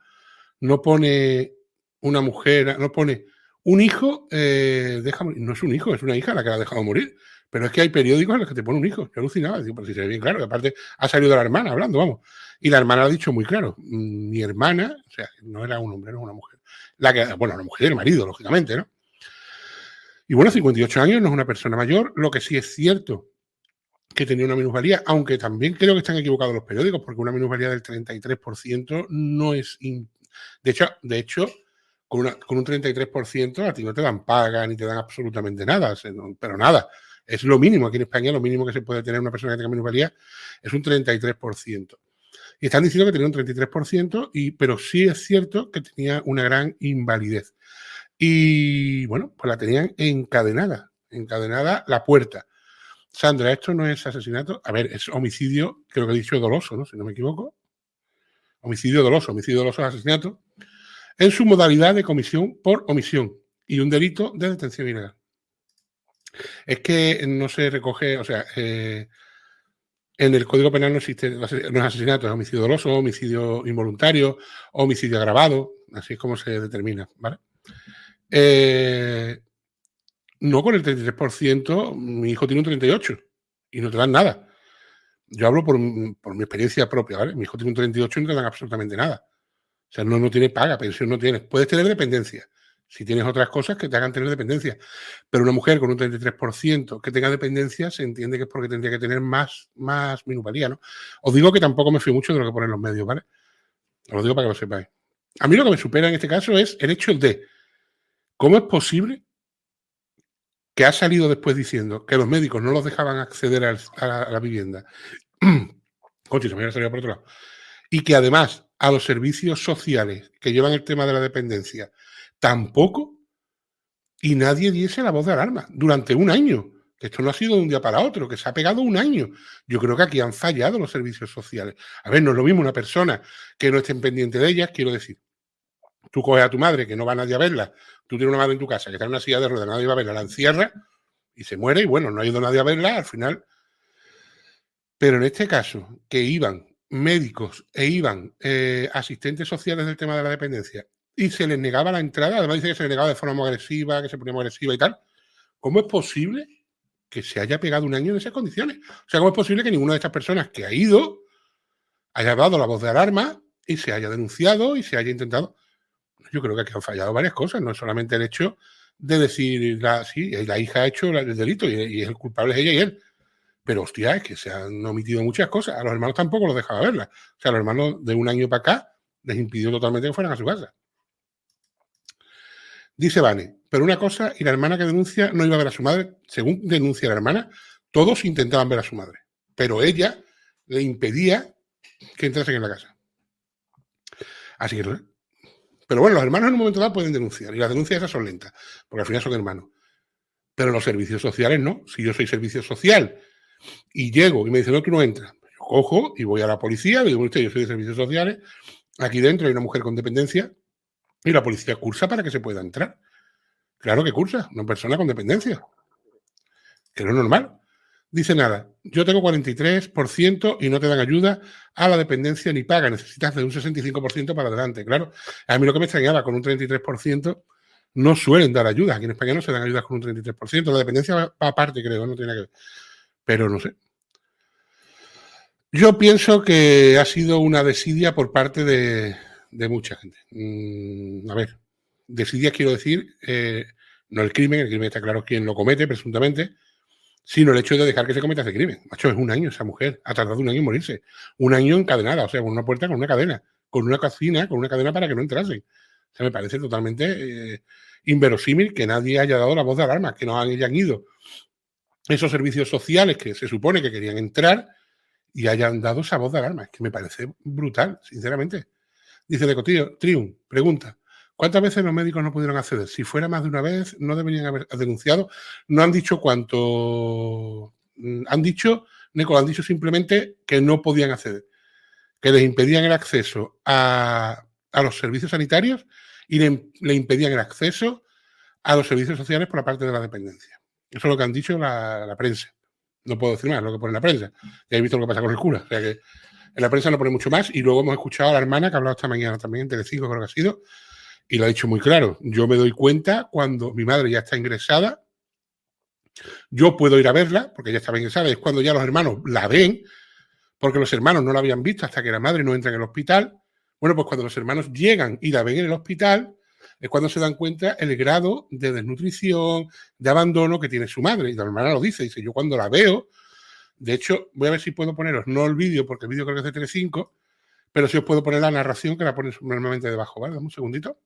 no pone una mujer, no pone un hijo, eh, deja, no es un hijo, es una hija la que la ha dejado morir. Pero es que hay periódicos en los que te pone un hijo. Yo alucinaba, digo, pero si se ve bien claro. aparte ha salido la hermana hablando, vamos. Y la hermana ha dicho muy claro. Mm, mi hermana, o sea, no era un hombre, era una mujer. La que, bueno, una mujer y el marido, lógicamente, ¿no? Y bueno, 58 años no es una persona mayor. Lo que sí es cierto que tenía una minusvalía, aunque también creo que están equivocados los periódicos, porque una minusvalía del 33% no es... De hecho, de hecho con, una, con un 33% a ti no te dan paga ni te dan absolutamente nada, pero nada. Es lo mínimo. Aquí en España lo mínimo que se puede tener una persona que tenga minusvalía es un 33%. Y están diciendo que tenía un 33%, y, pero sí es cierto que tenía una gran invalidez. Y bueno, pues la tenían encadenada, encadenada la puerta. Sandra, esto no es asesinato, a ver, es homicidio, creo que he dicho doloso, ¿no? Si no me equivoco. Homicidio doloso, homicidio doloso es asesinato, en su modalidad de comisión por omisión y un delito de detención ilegal. Es que no se recoge, o sea, eh, en el Código Penal no existe, no es asesinato, es homicidio doloso, homicidio involuntario, homicidio agravado, así es como se determina, ¿vale? Eh, no con el 33%, mi hijo tiene un 38% y no te dan nada. Yo hablo por, mi experiencia propia, ¿vale? Mi hijo tiene un 38 y no te dan absolutamente nada. O sea, no, no tiene paga, pensión no tienes. Puedes tener dependencia. Si tienes otras cosas que te hagan tener dependencia. Pero una mujer con un 33% que tenga dependencia se entiende que es porque tendría que tener más, más minusvalía, ¿no? Os digo que tampoco me fío mucho de lo que ponen los medios, ¿vale? Os lo digo para que lo sepáis. A mí lo que me supera en este caso es el hecho de ¿Cómo es posible que ha salido después diciendo que los médicos no los dejaban acceder a, la, vivienda? Se me salido por otro lado. Y que además a los servicios sociales que llevan el tema de la dependencia tampoco y nadie diese la voz de alarma durante un año. que esto no ha sido de un día para otro, que se ha pegado un año. Yo creo que aquí han fallado los servicios sociales. A ver, no es lo mismo una persona que no esté pendiente de ellas, quiero decir. Tú coges a tu madre, que no va nadie a verla, tú tienes una madre en tu casa que está en una silla de ruedas, nadie va a verla, la encierra y se muere, y bueno, no ha ido nadie a verla, al final. Pero en este caso, que iban médicos e iban eh, asistentes sociales del tema de la dependencia y se les negaba la entrada, además dice que se les negaba de forma muy agresiva, que se ponía muy agresiva y tal, ¿cómo es posible que se haya pegado un año en esas condiciones? O sea, ¿cómo es posible que ninguna de estas personas que ha ido haya dado la voz de alarma y se haya denunciado y se haya intentado? Yo creo que aquí han fallado varias cosas, no es solamente el hecho de decir, la, sí, la hija ha hecho el delito y, el culpable es ella y él. Pero hostia, es que se han omitido muchas cosas. A los hermanos tampoco los dejaba verla. O sea, a los hermanos de un año para acá les impidió totalmente que fueran a su casa. Dice Vane, pero una cosa, y la hermana que denuncia no iba a ver a su madre, según denuncia la hermana, todos intentaban ver a su madre, pero ella le impedía que entrasen en la casa. Así que, pero bueno, los hermanos en un momento dado pueden denunciar, y las denuncias esas son lentas, porque al final son hermanos. Pero los servicios sociales no. Si yo soy servicio social y llego y me dicen, no, tú no entras, yo cojo y voy a la policía, le digo, usted, yo soy de servicios sociales, aquí dentro hay una mujer con dependencia, y la policía cursa para que se pueda entrar. Claro que cursa, una persona con dependencia. Que no es normal. Dice nada, yo tengo 43% y no te dan ayuda a la dependencia ni paga, necesitas de un 65% para adelante. Claro, a mí lo que me extrañaba, con un 33% no suelen dar ayuda. Aquí en España no se dan ayudas con un 33%. La dependencia va aparte, creo, no tiene que ver. Pero no sé. Yo pienso que ha sido una desidia por parte de, de mucha gente. Mm, a ver, desidia quiero decir, eh, no el crimen, el crimen está claro quién lo comete, presuntamente, sino el hecho de dejar que se cometa ese crimen. Macho, es un año esa mujer, ha tardado un año en morirse. Un año encadenada, o sea, con una puerta, con una cadena, con una cocina, con una cadena para que no entrasen. O sea, me parece totalmente eh, inverosímil que nadie haya dado la voz de alarma, que no hayan ido esos servicios sociales que se supone que querían entrar y hayan dado esa voz de alarma. Es que me parece brutal, sinceramente. Dice Decotillo, Triun, pregunta, ¿cuántas veces los médicos no pudieron acceder? Si fuera más de una vez, no deberían haber denunciado. No han dicho cuánto... Mm, han dicho, Neco, han dicho simplemente que no podían acceder, que les impedían el acceso a, los servicios sanitarios y le, impedían el acceso a los servicios sociales por la parte de la dependencia. Eso es lo que han dicho la, prensa. No puedo decir más, lo que pone la prensa. Ya he visto lo que pasa con el cura. O sea que en la prensa no pone mucho más y luego hemos escuchado a la hermana que ha hablado esta mañana también en Telecinco, creo que ha sido, y lo ha dicho muy claro. Yo me doy cuenta cuando mi madre ya está ingresada, yo puedo ir a verla, porque ya estaba ingresada, es cuando ya los hermanos la ven, porque los hermanos no la habían visto hasta que la madre no entra en el hospital. Bueno, pues cuando los hermanos llegan y la ven en el hospital, es cuando se dan cuenta el grado de desnutrición, de abandono que tiene su madre. Y la hermana lo dice, dice, yo cuando la veo, de hecho, voy a ver si puedo poneros, no el vídeo, porque el vídeo creo que es de Telecinco, pero sí os puedo poner la narración que la pones normalmente debajo, ¿vale? Dame un segundito.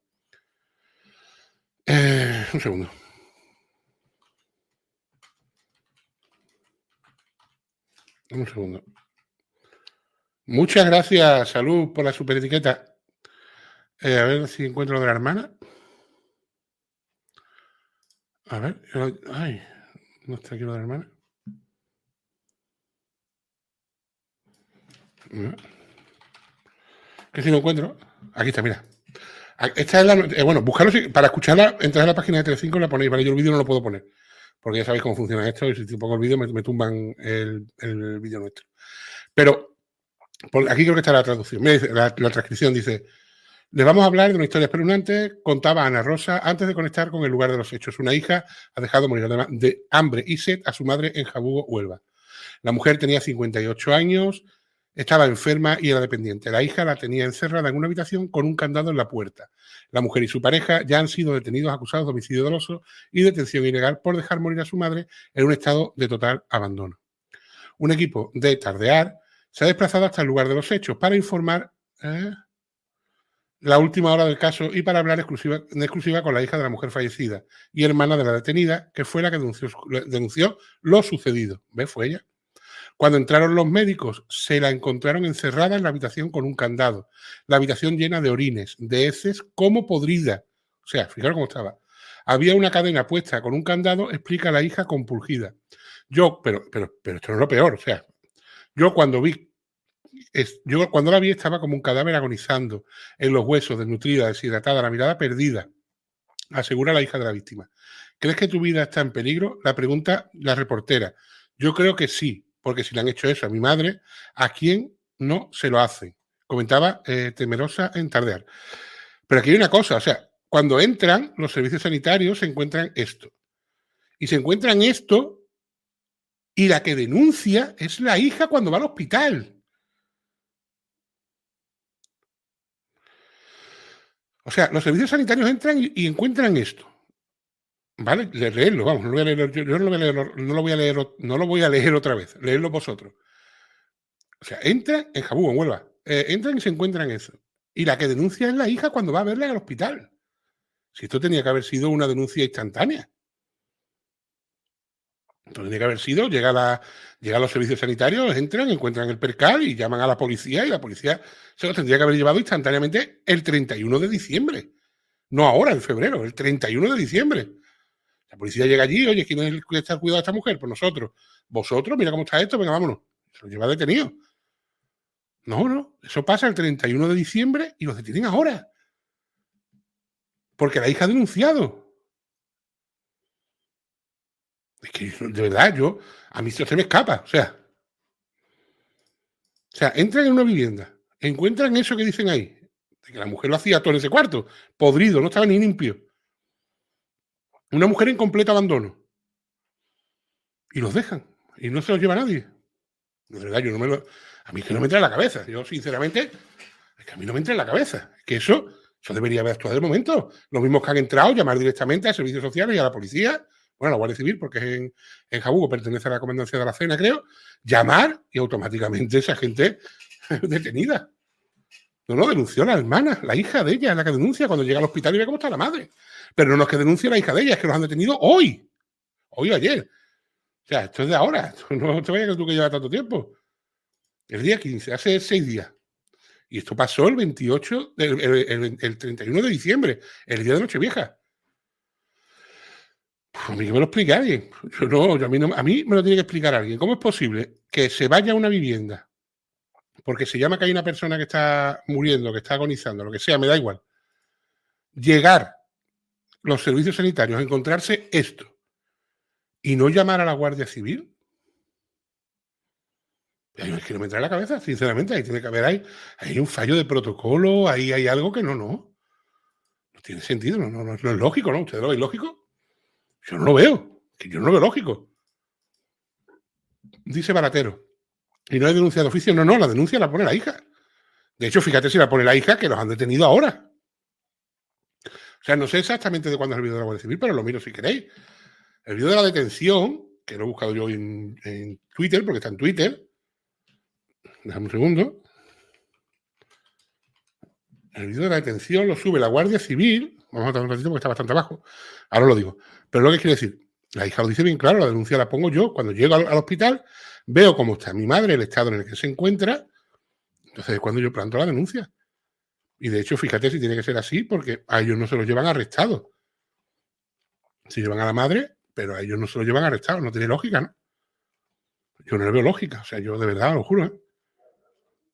Eh, un segundo. Un segundo. Muchas gracias, Salud, por la super etiqueta. Eh, a ver si encuentro lo de la hermana. A ver. Ay, no está aquí lo de la hermana. Que si no encuentro. Aquí está, mira. Esta es la. Eh, bueno, buscarlo. Para escucharla, entrar a la página de Telecinco y la ponéis. Vale, yo el vídeo no lo puedo poner. Porque ya sabéis cómo funciona esto. Y si pongo el vídeo, me, tumban el, el vídeo nuestro. Pero aquí creo que está la traducción. La, transcripción dice. Les vamos a hablar de una historia espeluznante. Contaba Ana Rosa antes de conectar con el lugar de los hechos. Una hija ha dejado morir de hambre y sed a su madre en Jabugo, Huelva. La mujer tenía 58 años, estaba enferma y era dependiente. La hija la tenía encerrada en una habitación con un candado en la puerta. La mujer y su pareja ya han sido detenidos acusados de homicidio doloso y detención ilegal por dejar morir a su madre en un estado de total abandono. Un equipo de Tardear se ha desplazado hasta el lugar de los hechos para informar ¿eh? la última hora del caso y para hablar exclusiva, en exclusiva con la hija de la mujer fallecida y hermana de la detenida, que fue la que denunció, denunció lo sucedido. ¿Ves? Fue ella. Cuando entraron los médicos, se la encontraron encerrada en la habitación con un candado. La habitación llena de orines, de heces, como podrida. O sea, fijaros cómo estaba. Había una cadena puesta con un candado, explica la hija compulgida. Yo, pero, pero, pero esto no es lo peor, o sea, yo cuando vi, yo cuando la vi estaba como un cadáver agonizando en los huesos, desnutrida, deshidratada, la mirada perdida, asegura la hija de la víctima. ¿Crees que tu vida está en peligro? La pregunta la reportera. Yo creo que sí, porque si le han hecho eso a mi madre, ¿a quién no se lo hacen? Comentaba eh, temerosa en tardear. Pero aquí hay una cosa, o sea, cuando entran los servicios sanitarios se encuentran esto. Y se encuentran esto y la que denuncia es la hija cuando va al hospital. O sea, los servicios sanitarios entran y, encuentran esto. ¿Vale? Leerlo, vamos, no lo voy a leer, yo no lo voy a leer, no lo voy a leer, no lo voy a leer otra vez, leerlo vosotros. O sea, entran en Jabú, en Huelva, eh, entran y se encuentran eso. Y la que denuncia es la hija cuando va a verla al hospital. Si esto tenía que haber sido una denuncia instantánea. Esto tenía que haber sido, llega, la, llega a los servicios sanitarios, entran, encuentran el percal y llaman a la policía y la policía se lo tendría que haber llevado instantáneamente el 31 de diciembre. No ahora, en febrero, el 31 de diciembre. La policía llega allí, oye, ¿quién es el que está cuidado de esta mujer? Pues nosotros. Vosotros, mira cómo está esto, venga, vámonos. Se lo lleva detenido. No, no, eso pasa el 31 de diciembre y los detienen ahora. Porque la hija ha denunciado. Es que de verdad, yo, a mí se me escapa. O sea, o sea, entran en una vivienda, encuentran eso que dicen ahí, que la mujer lo hacía todo en ese cuarto, podrido, no estaba ni limpio. Una mujer en completo abandono. Y los dejan. Y no se los lleva nadie. De verdad, yo no me lo. A mí es que no me entra en la cabeza. Yo, sinceramente, es que a mí no me entra en la cabeza. Es que eso, eso debería haber actuado de momento. Los mismos que han entrado, llamar directamente a servicios sociales y a la policía, bueno, a la Guardia Civil, porque es en, en Jabugo, pertenece a la Comandancia de la Cena, creo, llamar y automáticamente esa gente detenida. No, no, denunció la hermana, la hija de ella, es la que denuncia cuando llega al hospital y ve cómo está la madre. Pero no es que denuncie la hija de ella, es que los han detenido hoy. Hoy o ayer. O sea, esto es de ahora. No te vayas que tú que llevas tanto tiempo. El día 15, hace seis días. Y esto pasó el 28, el, 31 de diciembre, el día de Nochevieja. a mí que me lo explique alguien. no, a, mí no, a mí me lo tiene que explicar alguien. ¿Cómo es posible que se vaya a una vivienda porque se llama que hay una persona que está muriendo, que está agonizando, lo que sea, me da igual. Llegar los servicios sanitarios a encontrarse esto y no llamar a la Guardia Civil. Es que no me trae la cabeza, sinceramente. Ahí tiene que haber ahí, hay un fallo de protocolo, ahí hay algo que no, no. No tiene sentido, no, no, no, es lógico, ¿no? ¿Ustedes lo ven lógico? Yo no lo veo, que yo no lo veo lógico. Dice Baratero. Y no hay denuncia de oficio. No, no, la denuncia la pone la hija. De hecho, fíjate si la pone la hija, que los han detenido ahora. O sea, no sé exactamente de cuándo es el vídeo de la Guardia Civil, pero lo miro si queréis. El vídeo de la detención, que lo he buscado yo en, Twitter, porque está en Twitter. Déjame un segundo. El vídeo de la detención lo sube la Guardia Civil. Vamos a tener un ratito porque está bastante abajo. Ahora lo digo. Pero lo que quiero decir, la hija lo dice bien claro, la denuncia la pongo yo cuando llego al hospital veo cómo está mi madre, el estado en el que se encuentra, entonces es cuando yo planto la denuncia. Y de hecho, fíjate si tiene que ser así, porque a ellos no se los llevan arrestados. Se llevan a la madre, pero a ellos no se los llevan arrestados. No tiene lógica, ¿no? Yo no le veo lógica. O sea, yo de verdad lo juro. ¿eh?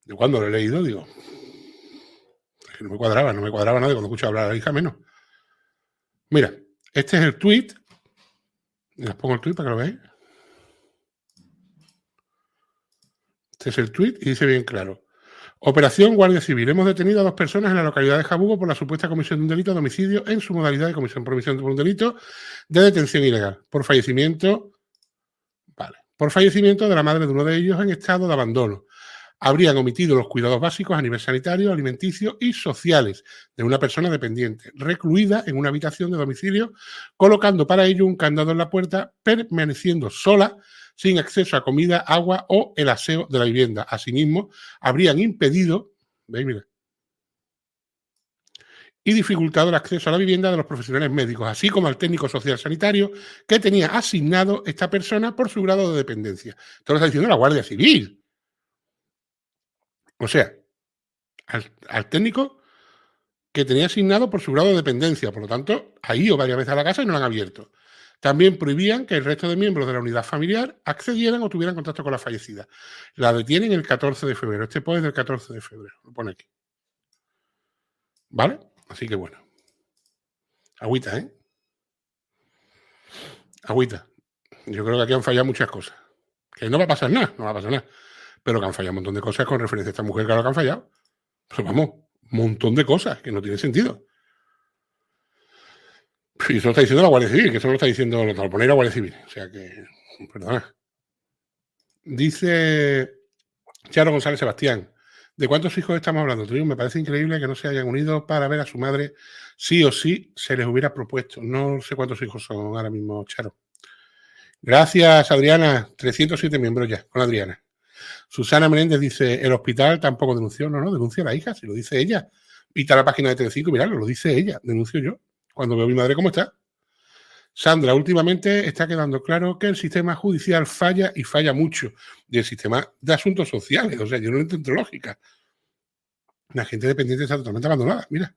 Yo cuando lo he leído digo, es que no me cuadraba, no me cuadraba nada cuando escucho hablar a la hija menos. Mira, este es el tweet. Les pongo el tweet para que lo veáis. Este es el tuit y dice bien claro. Operación Guardia Civil. Hemos detenido a dos personas en la localidad de Jabugo por la supuesta comisión de un delito de homicidio en su modalidad de comisión por omisión por un delito de detención ilegal. Por fallecimiento. Vale. Por fallecimiento de la madre de uno de ellos en estado de abandono. Habrían omitido los cuidados básicos a nivel sanitario, alimenticio y sociales de una persona dependiente, recluida en una habitación de domicilio, colocando para ello un candado en la puerta, permaneciendo sola sin acceso a comida, agua o el aseo de la vivienda. Asimismo, habrían impedido, y dificultado el acceso a la vivienda de los profesionales médicos, así como al técnico social sanitario que tenía asignado esta persona por su grado de dependencia. Esto lo está diciendo la Guardia Civil. O sea, al, técnico que tenía asignado por su grado de dependencia. Por lo tanto, ha ido varias veces a la casa y no la han abierto. También prohibían que el resto de miembros de la unidad familiar accedieran o tuvieran contacto con la fallecida. La detienen el 14 de febrero. Este post es del 14 de febrero. Lo pone aquí. ¿Vale? Así que bueno. Agüita, ¿eh? Agüita. Yo creo que aquí han fallado muchas cosas. Que no va a pasar nada, no va a pasar nada. Pero que han fallado un montón de cosas con referencia a esta mujer, claro que han fallado. Pero vamos, un montón de cosas que no tienen sentido. Y eso lo está diciendo la Guardia Civil, que eso lo está diciendo los la Guardia Civil. O sea que, perdona. Dice Charo González Sebastián, ¿de cuántos hijos estamos hablando? me parece increíble que no se hayan unido para ver a su madre. Sí o sí se les hubiera propuesto. No sé cuántos hijos son ahora mismo, Charo. Gracias, Adriana. 307 miembros ya con Adriana. Susana Menéndez dice, el hospital tampoco denunció. No, no, denuncia a la hija, si lo dice ella. Vita la página de Telecinco, miradlo, lo dice ella, denuncio yo cuando veo a mi madre cómo está. Sandra, últimamente está quedando claro que el sistema judicial falla y falla mucho. Y el sistema de asuntos sociales, o sea, yo no entiendo lógica. La gente dependiente está totalmente abandonada. Mira.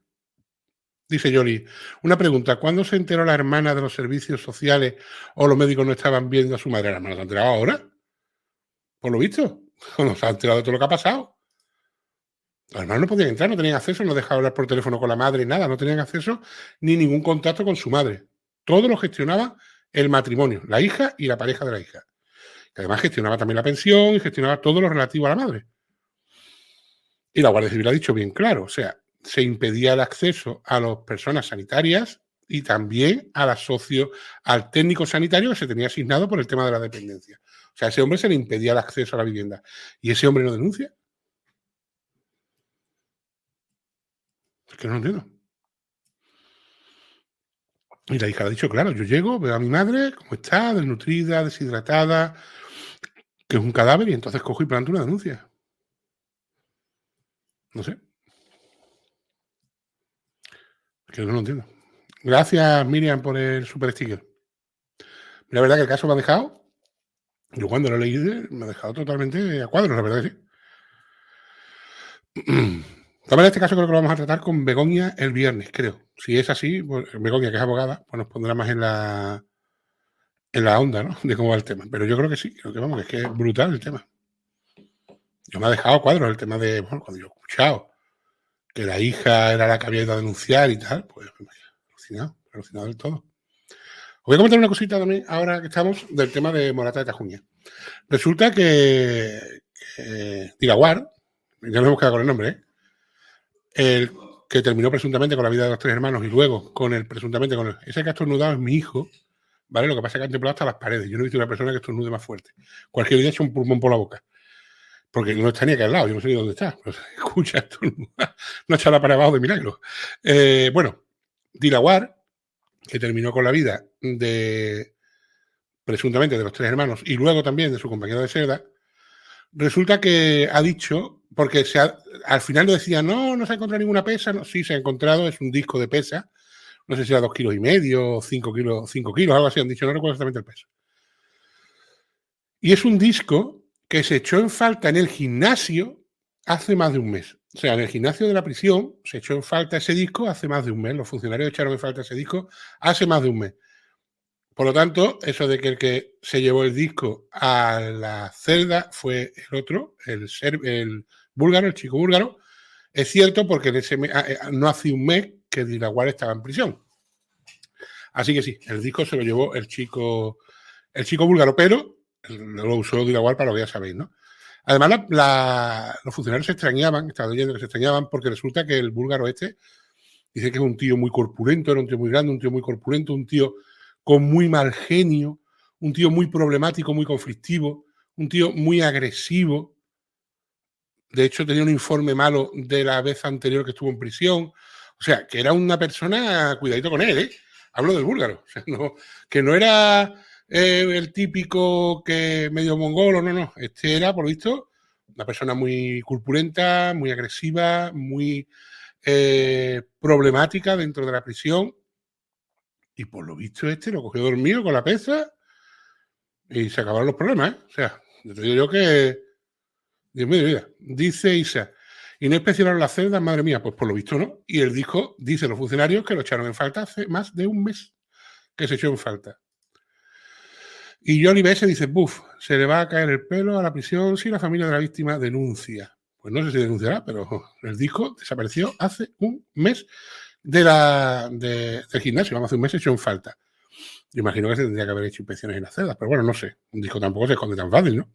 Dice Yoli, una pregunta, ¿cuándo se enteró la hermana de los servicios sociales o los médicos no estaban viendo a su madre? ¿La hermana se ha enterado ahora? Por lo visto, cuando se ha enterado de todo lo que ha pasado. Los no podían entrar, no tenían acceso, no dejaban hablar por teléfono con la madre, nada, no tenían acceso ni ningún contacto con su madre. Todo lo gestionaba el matrimonio, la hija y la pareja de la hija. Que además gestionaba también la pensión y gestionaba todo lo relativo a la madre. Y la Guardia Civil ha dicho bien claro, o sea, se impedía el acceso a las personas sanitarias y también a la socio, al técnico sanitario que se tenía asignado por el tema de la dependencia. Sea, a ese hombre se le impedía el acceso a la vivienda. ¿Y ese hombre no denuncia? Es que no lo entiendo. Y la hija ha dicho, claro, yo llego, veo a mi madre, cómo está, desnutrida, deshidratada, que es un cadáver, y entonces cojo y planto una denuncia. No sé. Es que no lo entiendo. Gracias, Miriam, por el super sticker. La verdad que el caso me ha dejado, yo cuando lo leí, me ha dejado totalmente a cuadros, la verdad que sí. También en este caso creo que lo vamos a tratar con Begoña el viernes, creo. Si es así, pues, Begoña, que es abogada, pues nos pondrá más en la en la onda, ¿no? De cómo va el tema. Pero yo creo que sí, creo que vamos, es que es brutal el tema. Yo me ha dejado cuadros el tema de, bueno, cuando yo he escuchado que la hija era la que había ido a denunciar y tal, pues alucinado, alucinado del todo. Voy a comentar una cosita también, ahora que estamos, del tema de Morata de Tajuña. Resulta que, que ya nos hemos quedado con el nombre, ¿eh? el que terminó presuntamente con la vida de los tres hermanos y luego con el presuntamente con el, ese que ha estornudado es mi hijo, ¿vale? Lo que pasa es que ha templado hasta las paredes. Yo no he visto una persona que estornude más fuerte. Cualquier día echa un pulmón por la boca. Porque no está ni aquí al lado, yo no sé ni dónde está. escucha, estornuda, no echa la para abajo de milagro. Eh, bueno, Dilawar, que terminó con la vida de presuntamente de los tres hermanos y luego también de su compañero de celda, resulta que ha dicho porque al final lo decía, no, no se ha encontrado ninguna pesa. No, sí, se ha encontrado, es un disco de pesa. No sé si era dos kilos y medio, cinco kilos, cinco kilos, algo así han dicho, no recuerdo exactamente el peso. Y es un disco que se echó en falta en el gimnasio hace más de un mes. O sea, en el gimnasio de la prisión se echó en falta ese disco hace más de un mes. Los funcionarios echaron en falta ese disco hace más de un mes. Por lo tanto, eso de que el que se llevó el disco a la celda fue el otro, el, el búlgaro, el chico búlgaro, es cierto porque ah, eh, no hace un mes que Dilaguar estaba en prisión. Así que sí, el disco se lo llevó el chico, el chico búlgaro, pero lo usó Dilaguar para lo que ya sabéis, ¿no? Además, los funcionarios se extrañaban, estaba leyendo que se extrañaban porque resulta que el búlgaro este dice que es un tío muy corpulento, era un tío muy grande, un tío muy corpulento, un tío con muy mal genio, un tío muy problemático, muy conflictivo, un tío muy agresivo, de hecho, tenía un informe malo de la vez anterior que estuvo en prisión. O sea, que era una persona, cuidadito con él, ¿eh? Hablo del búlgaro. que no era el típico que medio mongolo, no, no. Este era, por lo visto, una persona muy corpulenta, muy agresiva, muy eh, problemática dentro de la prisión. Y por lo visto, este lo cogió dormido con la pesa y se acabaron los problemas, ¿eh? O sea, te digo yo que Dios mío, Dice Isa. Y no inspeccionaron las celdas, madre mía, pues por lo visto no. Y él dijo, dice los funcionarios que lo echaron en falta hace más de un mes que se echó en falta. Y Johnny B.S. dice, buf, se le va a caer el pelo a la prisión si la familia de la víctima denuncia. Pues no sé si denunciará, pero el disco desapareció hace un mes de la, de, del gimnasio. Vamos, hace un mes se echó en falta. Yo imagino que se tendría que haber hecho inspecciones en las celdas, pero bueno, no sé. Un disco tampoco se esconde tan fácil, ¿no?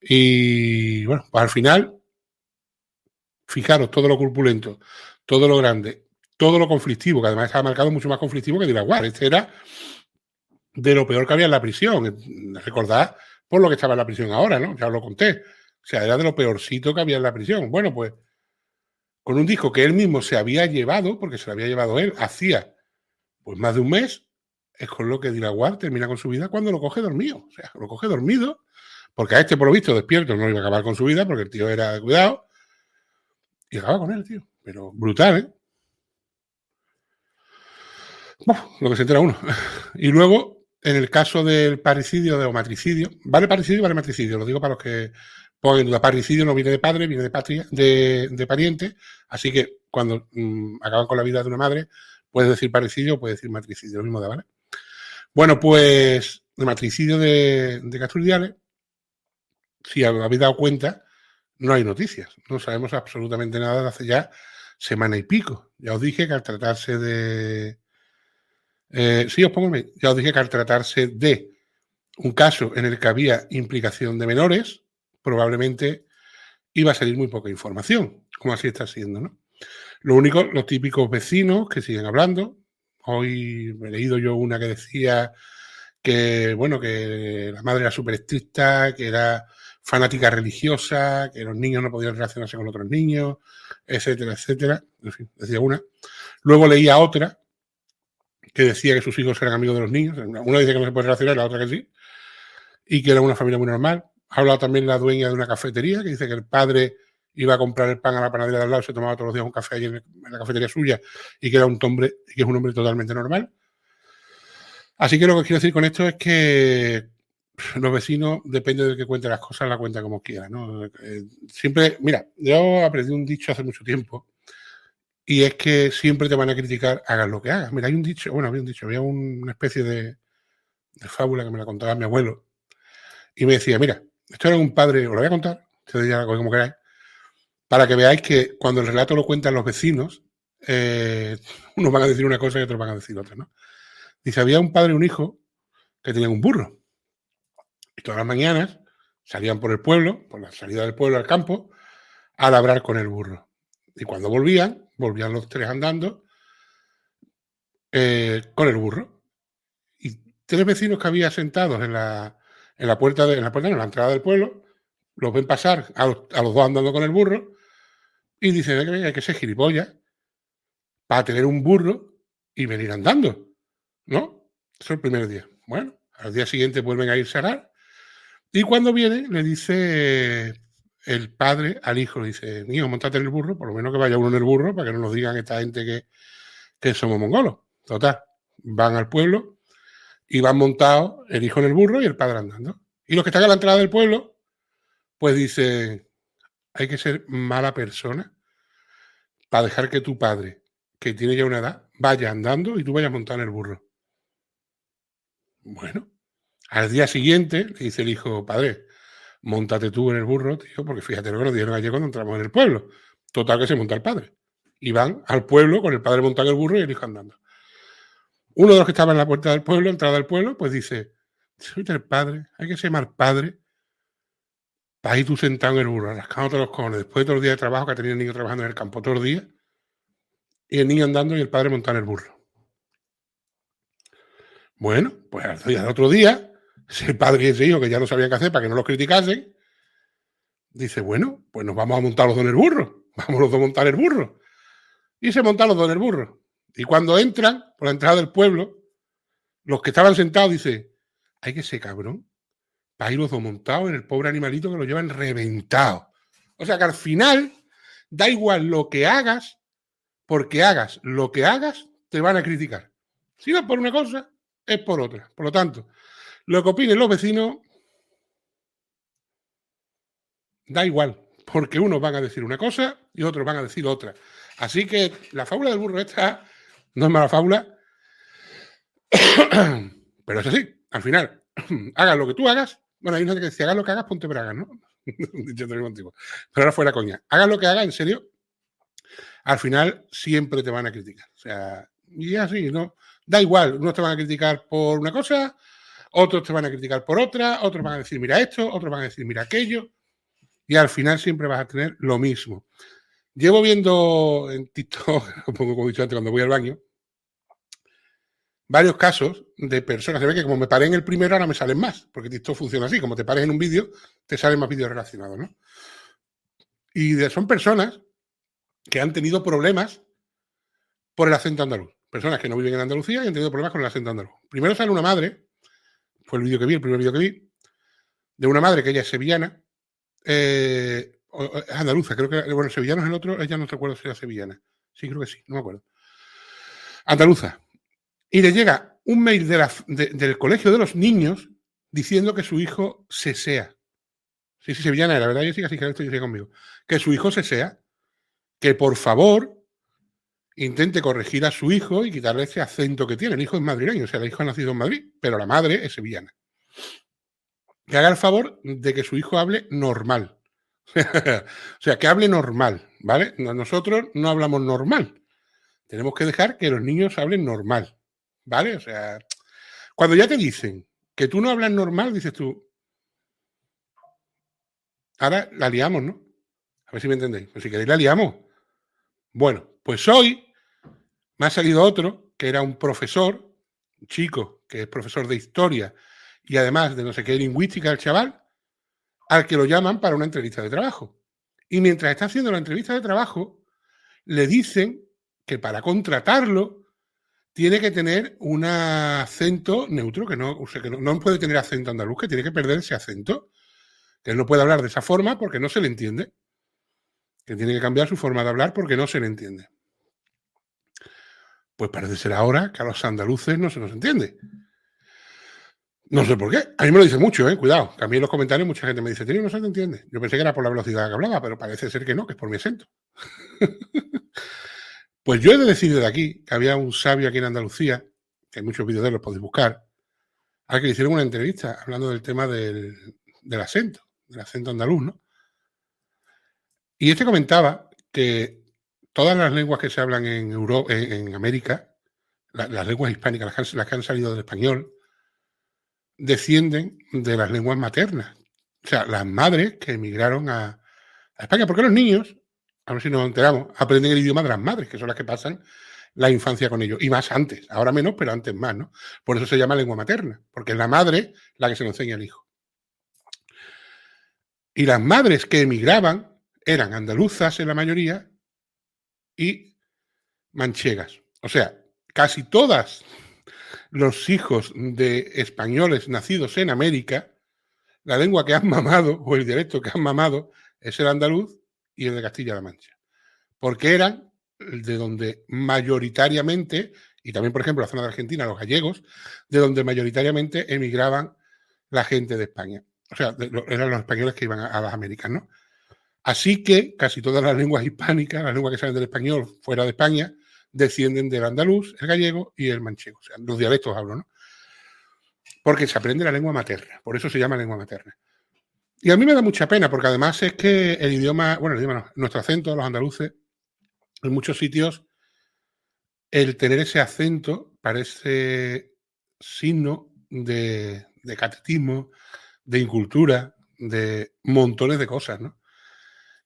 Y bueno, pues al final, fijaros todo lo corpulento, todo lo grande, todo lo conflictivo, que además estaba marcado mucho más conflictivo que Guard. Este era de lo peor que había en la prisión. Recordad por lo que estaba en la prisión ahora, ¿no? Ya os lo conté. O sea, era de lo peorcito que había en la prisión. Bueno, pues con un disco que él mismo se había llevado, porque se lo había llevado él, hacía pues más de un mes, es con lo que Guard termina con su vida cuando lo coge dormido. O sea, lo coge dormido, porque a este, por lo visto, despierto, no iba a acabar con su vida, porque el tío era cuidado, y acaba con él, tío. Pero brutal, ¿eh? lo que se entera uno. Y luego, en el caso del parricidio o matricidio, vale parricidio vale matricidio, lo digo para los que ponen duda. Parricidio no viene de padre, viene de patria, de, pariente, así que cuando mm, acaban con la vida de una madre, puedes decir parricidio o puedes decir matricidio, lo mismo da, ¿vale? Bueno, pues el matricidio de, de si habéis dado cuenta, no hay noticias. No sabemos absolutamente nada de hace ya semana y pico. Ya os dije que al tratarse de, eh, sí, os pongo, ya os dije que al tratarse de un caso en el que había implicación de menores, probablemente iba a salir muy poca información, como así está siendo, ¿no? Lo único, los típicos vecinos que siguen hablando. Hoy he leído yo una que decía que, bueno, que la madre era súper estricta, que era fanática religiosa, que los niños no podían relacionarse con otros niños, etcétera, etcétera. En fin, decía una. Luego leía otra que decía que sus hijos eran amigos de los niños. Una dice que no se puede relacionar, la otra que sí. Y que era una familia muy normal. Ha hablado también la dueña de una cafetería que dice que el padre iba a comprar el pan a la panadería de al lado, se tomaba todos los días un café allí en, la cafetería suya y que era un hombre, que es un hombre totalmente normal. Así que lo que quiero decir con esto es que los vecinos, depende de que cuente las cosas, la cuenta como quiera. ¿no? Eh, siempre, mira, yo aprendí un dicho hace mucho tiempo y es que siempre te van a criticar, hagas lo que hagas. Mira, hay un dicho, bueno, había un dicho, había una especie de, fábula que me la contaba mi abuelo. Y me decía, mira, esto era un padre, os lo voy a contar, ustedes ya como queráis, para que veáis que cuando el relato lo cuentan los vecinos, eh, unos van a decir una cosa y otros van a decir otra, ¿no? Dice, había un padre y un hijo que tenían un burro. Y todas las mañanas salían por el pueblo, por la salida del pueblo al campo, a labrar con el burro. Y cuando volvían, volvían los tres andando eh, con el burro. Y tres vecinos que había sentados en la, en la puerta, de, en la puerta, en la entrada del pueblo, los ven pasar a los, dos andando con el burro y dicen que hay que ser gilipollas para tener un burro y venir andando. ¿No? Eso es el primer día. Bueno, al día siguiente vuelven a irse a arar. Y cuando viene, le dice el padre al hijo le dice, niño, montate en el burro, por lo menos que vaya uno en el burro para que no nos digan esta gente que, que somos mongolos. Total, van al pueblo y van montados el hijo en el burro y el padre andando. Y los que están a la entrada del pueblo, pues dicen, hay que ser mala persona para dejar que tu padre, que tiene ya una edad, vaya andando y tú vayas montado en el burro. Bueno, al día siguiente le dice el hijo, padre, montate tú en el burro, tío, porque fíjate lo que nos dijeron ayer cuando entramos en el pueblo. Total que se monta el padre. Y van al pueblo con el padre montado en el burro y el hijo andando. Uno de los que estaba en la puerta del pueblo, entrada del pueblo, pues dice, soy el padre, hay que más padre para ir tú sentado en el burro, rascándote los cojones, después de todos los días de trabajo que ha tenido el niño trabajando en el campo todos los días, y el niño andando y el padre montado en el burro. Bueno, pues al otro día, ese padre y ese hijo que ya no sabían qué hacer para que no los criticasen, dice, bueno, pues nos vamos a montar los dos en el burro, vamos los dos a montar el burro. Y se montan los dos en el burro. Y cuando entran por la entrada del pueblo, los que estaban sentados dicen, hay que ser cabrón para ir los dos montados en el pobre animalito que lo llevan reventado. O sea que al final, da igual lo que hagas, porque hagas lo que hagas, te van a criticar. Si es por una cosa, es por otra. Por lo tanto, lo que opinen los vecinos, da igual. porque unos van a decir una cosa y otros van a decir otra. Así que la fábula del burro esta no es mala fábula, pero es así. Al final, hagas lo que tú hagas. Bueno, hay una que decía, hagas lo que hagas, ponte bragas, ¿no? Dicho Pero ahora fuera coña. Hagas lo que hagas, en serio, al final siempre te van a criticar. O sea, y así, ¿no? Da igual, unos te van a criticar por una cosa, otros te van a criticar por otra, otros van a decir, mira esto, otros van a decir, mira aquello, y al final siempre vas a tener lo mismo. Llevo viendo en TikTok, como he dicho antes, cuando voy al baño, varios casos de personas. Se ve que como me paré en el primero, ahora me salen más, porque TikTok funciona así. Como te pares en un vídeo, te salen más vídeos relacionados, ¿no? Y son personas que han tenido problemas por el acento andaluz. Personas que no viven en Andalucía y han tenido problemas con el acento andaluz. Primero sale una madre, fue el vídeo que vi, el primer vídeo que vi, de una madre que ella es sevillana, eh, andaluza, creo que, bueno, sevillano es el otro, ella no recuerdo si era sevillana. Sí, creo que sí, no me acuerdo. Andaluza. Y le llega un mail del colegio de los niños diciendo que su hijo se sea. Sí, sí, sevillana, la verdad, yo sí, así que esto conmigo. Que su hijo se sea. Que por favor intente corregir a su hijo y quitarle ese acento que tiene. El hijo es madrileño, o sea, el hijo ha nacido en Madrid, pero la madre es sevillana. Que haga el favor de que su hijo hable normal. o sea, que hable normal, ¿vale? Nosotros no hablamos normal. Tenemos que dejar que los niños hablen normal, ¿vale? O sea, cuando ya te dicen que tú no hablas normal, dices tú, ahora la liamos, ¿no? A ver si me entendéis. Pues si queréis la liamos. Bueno, pues hoy me ha salido otro que era un profesor, un chico que es profesor de historia y además de no sé qué lingüística el chaval, al que lo llaman para una entrevista de trabajo. Y mientras está haciendo la entrevista de trabajo, le dicen que para contratarlo tiene que tener un acento neutro, que no, que no, puede tener acento andaluz, que tiene que perder ese acento, que no puede hablar de esa forma porque no se le entiende, que tiene que cambiar su forma de hablar porque no se le entiende. Pues parece ser ahora que a los andaluces no se nos entiende. No sé por qué. A mí me lo dice mucho, ¿eh? Cuidado. Que a mí en los comentarios mucha gente me dice, tío, no se te entiende. Yo pensé que era por la velocidad que hablaba, pero parece ser que no, que es por mi acento. pues yo he decidido de aquí que había un sabio aquí en Andalucía, que hay muchos vídeos de él, los podéis buscar, al que le hicieron una entrevista hablando del tema del, acento, del acento andaluz, ¿no? Y este comentaba que todas las lenguas que se hablan en, Europa, en, América, las lenguas hispánicas, las que han salido del español, descienden de las lenguas maternas. O sea, las madres que emigraron a, España. Porque los niños, a ver si nos enteramos, aprenden el idioma de las madres, que son las que pasan la infancia con ellos. Y más antes, ahora menos, pero antes más, ¿no? Por eso se llama lengua materna, porque es la madre la que se lo enseña al hijo. Y las madres que emigraban eran andaluzas en la mayoría y manchegas. O sea, casi todas los hijos de españoles nacidos en América, la lengua que han mamado o el dialecto que han mamado es el andaluz y el de Castilla-La Mancha. Porque eran de donde mayoritariamente, y también por ejemplo la zona de Argentina, los gallegos, de donde mayoritariamente emigraban la gente de España. O sea, eran los españoles que iban a, las Américas, ¿no? Así que casi todas las lenguas hispánicas, las lenguas que salen del español fuera de España, descienden del andaluz, el gallego y el manchego. O sea, los dialectos hablo, ¿no? Porque se aprende la lengua materna, por eso se llama lengua materna. Y a mí me da mucha pena, porque además es que el idioma, bueno, el idioma no, nuestro acento, los andaluces, en muchos sitios, el tener ese acento parece signo de, de catetismo, de incultura, de montones de cosas, ¿no?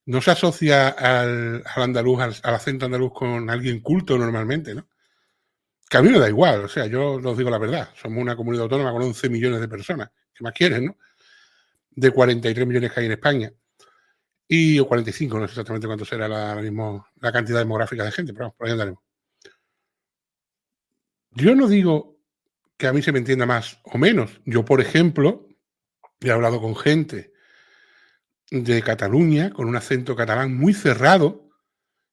No se asocia al, andaluz, al, acento andaluz con alguien culto normalmente, ¿no? Que a mí me da igual, o sea, yo os digo la verdad, somos una comunidad autónoma con 11 millones de personas, ¿qué más quieren, no? De 43 millones que hay en España. Y o 45, no sé exactamente cuánto será la, mismo, la cantidad demográfica de gente, pero vamos, por ahí andaremos. Yo no digo que a mí se me entienda más o menos. Yo, por ejemplo, he hablado con gente de Cataluña con un acento catalán muy cerrado.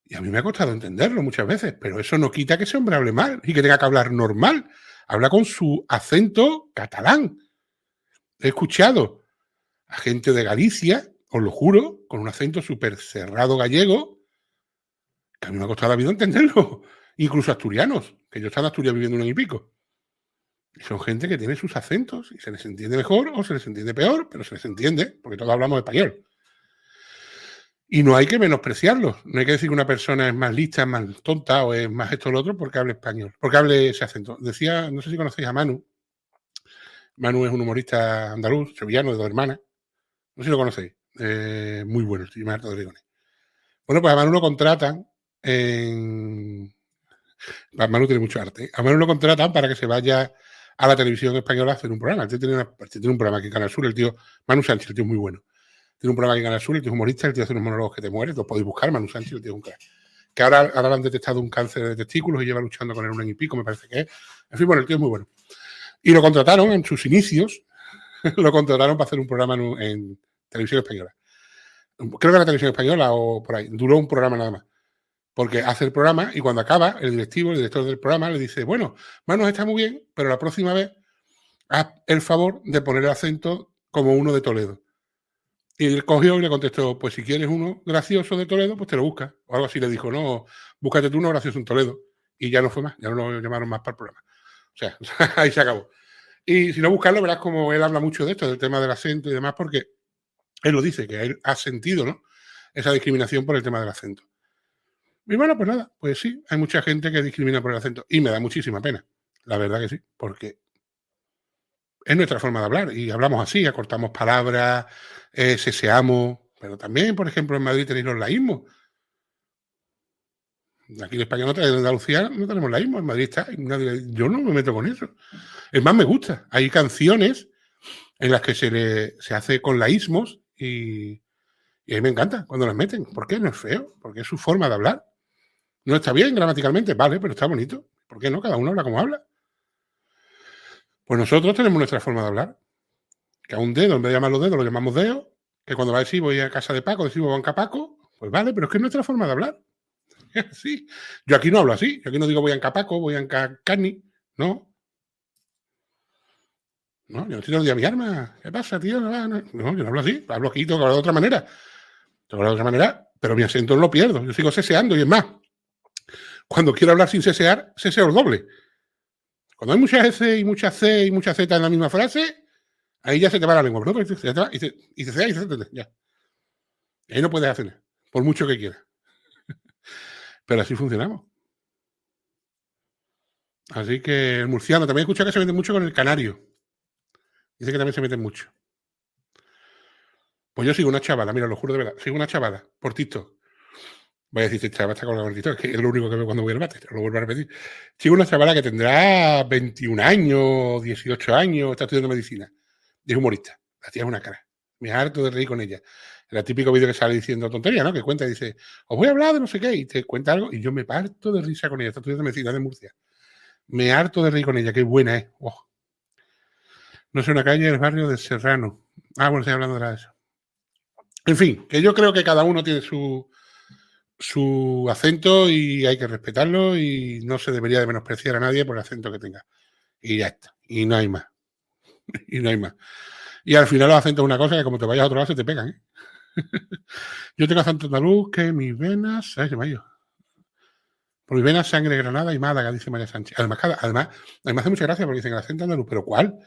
Y a mí me ha costado entenderlo muchas veces, pero eso no quita que ese hombre hable mal y que tenga que hablar normal. Habla con su acento catalán. He escuchado a gente de Galicia os lo juro, con un acento súper cerrado gallego, que a mí me ha costado la vida entenderlo. Incluso asturianos, que yo estaba en Asturias viviendo un año y pico. Son gente que tiene sus acentos y se les entiende mejor o se les entiende peor, pero se les entiende, porque todos hablamos español. Y no hay que menospreciarlos. No hay que decir que una persona es más lista, es más tonta o es más esto o lo otro porque hable español, porque hable ese acento. Decía, no sé si conocéis a Manu. Manu es un humorista andaluz, sevillano, de dos hermanas. No sé si lo conocéis. Eh, muy bueno, estoy harto de Rigones. Bueno, pues a Manu lo contratan. Manu tiene mucho arte. A Manu lo contratan para que se vaya a la televisión española hacer un programa. Él tiene, tiene un programa aquí en Canal Sur, el tío Manu Sánchez, el tío es muy bueno. Tiene un programa aquí en Canal Sur, el tío es humorista, el tío hace unos monólogos que te mueres, lo podéis buscar, Manu Sánchez, el tío es un crack. Que ahora, ahora le han detectado un cáncer de testículos y lleva luchando con él un año y pico, me parece que es. En fin, bueno, el tío es muy bueno. Y lo contrataron en sus inicios, lo contrataron para hacer un programa en televisión española creo que la televisión española o por ahí, duró un programa nada más. Porque hace el programa y cuando acaba, el directivo, el director del programa le dice, bueno, Manos está muy bien, pero la próxima vez haz el favor de poner el acento como uno de Toledo. Y él cogió y le contestó, pues si quieres uno gracioso de Toledo, pues te lo buscas. O algo así le dijo, no, búscate tú uno gracioso en Toledo. Y ya no fue más, ya no lo llamaron más para el programa. O sea, ahí se acabó. Y si no buscarlo, verás como él habla mucho de esto, del tema del acento y demás, porque él lo dice, que él ha sentido ¿no? esa discriminación por el tema del acento. Y bueno, pues nada, pues sí, hay mucha gente que discrimina por el acento y me da muchísima pena, la verdad que sí, porque es nuestra forma de hablar y hablamos así, acortamos palabras, eh, seseamos, pero también, por ejemplo, en Madrid tenéis los laísmos. Aquí en España, no, en Andalucía no tenemos laísmos, en Madrid está, yo no me meto con eso. Es más, me gusta. Hay canciones en las que se, le, se hace con laísmos y, a mí me encanta cuando las meten. ¿Por qué? No es feo, porque es su forma de hablar. No está bien gramaticalmente, vale, pero está bonito. ¿Por qué no? Cada uno habla como habla. Pues nosotros tenemos nuestra forma de hablar. Que a un dedo, en vez de llamarlo dedo, lo llamamos dedo. Que cuando va a decir voy a casa de Paco, decimos banca Paco. Pues vale, pero es que es nuestra forma de hablar. Sí. Yo aquí no hablo así. Yo aquí no digo voy a Paco, voy a Cani. No. No, yo no estoy día mi arma. ¿Qué pasa, tío? No, yo no hablo así. Hablo aquí, tengo que hablar de otra manera. Tengo que hablar de otra manera, pero mi acento no lo pierdo. Yo sigo seseando y es más. Cuando quiero hablar sin sesear, seseo el doble. Cuando hay muchas S y muchas C y muchas Z en la misma frase, ahí ya se te va la lengua. Se, y se, y se, y se, ahí no puedes hacer por mucho que quieras. Pero así funcionamos. Así que el murciano también escucha que se vende mucho con el canario. Dice que también se meten mucho. Pues yo sigo una chavala, mira, lo juro de verdad. Sigo una chavala por TikTok. Voy a decir, este chaval está con la TikTok, que es lo único que veo cuando voy al bate, lo vuelvo a repetir. Sigo una chavala que tendrá 21 años, 18 años, está estudiando medicina. Es humorista. La tía es una cara. Me harto de reír con ella. El típico vídeo que sale diciendo tontería, ¿no? Que cuenta y dice, os voy a hablar de no sé qué, y te cuenta algo, y yo me parto de risa con ella. Está estudiando medicina de Murcia. Me harto de reír con ella, qué buena es. Oh. No sé, una calle del barrio de Serrano. Ah, bueno, estoy hablando de eso. En fin, que yo creo que cada uno tiene su, su acento y hay que respetarlo y no se debería de menospreciar a nadie por el acento que tenga. Y ya está. Y no hay más. y no hay más. Y al final los acentos es una cosa que como te vayas a otro lado se te pegan. ¿eh? yo tengo acento andaluz que mis venas... ¿Sabes me Por mis venas sangre granada y Málaga, dice María Sánchez. Además, además, me hace mucha gracia porque dicen el acento andaluz, pero ¿cuál?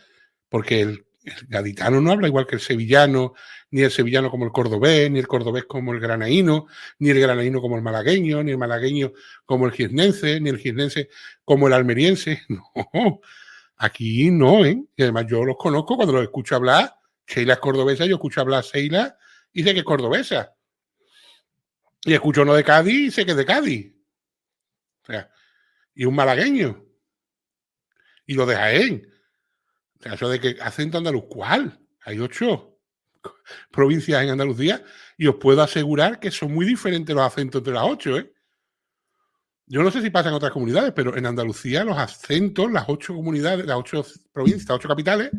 porque el, gaditano no habla igual que el sevillano, ni el sevillano como el cordobés, ni el cordobés como el granaíno, ni el granaíno como el malagueño, ni el malagueño como el gisnense, ni el gisnense como el almeriense. No, aquí no, ¿eh? Y además yo los conozco cuando los escucho hablar. Sheila es cordobesa, yo escucho hablar a Sheila y sé que es cordobesa. Y escucho uno de Cádiz y sé que es de Cádiz. O sea, y un malagueño. Y lo de Jaén eso de que acento andaluz, ¿cuál? Hay ocho provincias en Andalucía y os puedo asegurar que son muy diferentes los acentos de las ocho, ¿eh? Yo no sé si pasa en otras comunidades, pero en Andalucía los acentos, las ocho comunidades, las ocho provincias, las ocho capitales,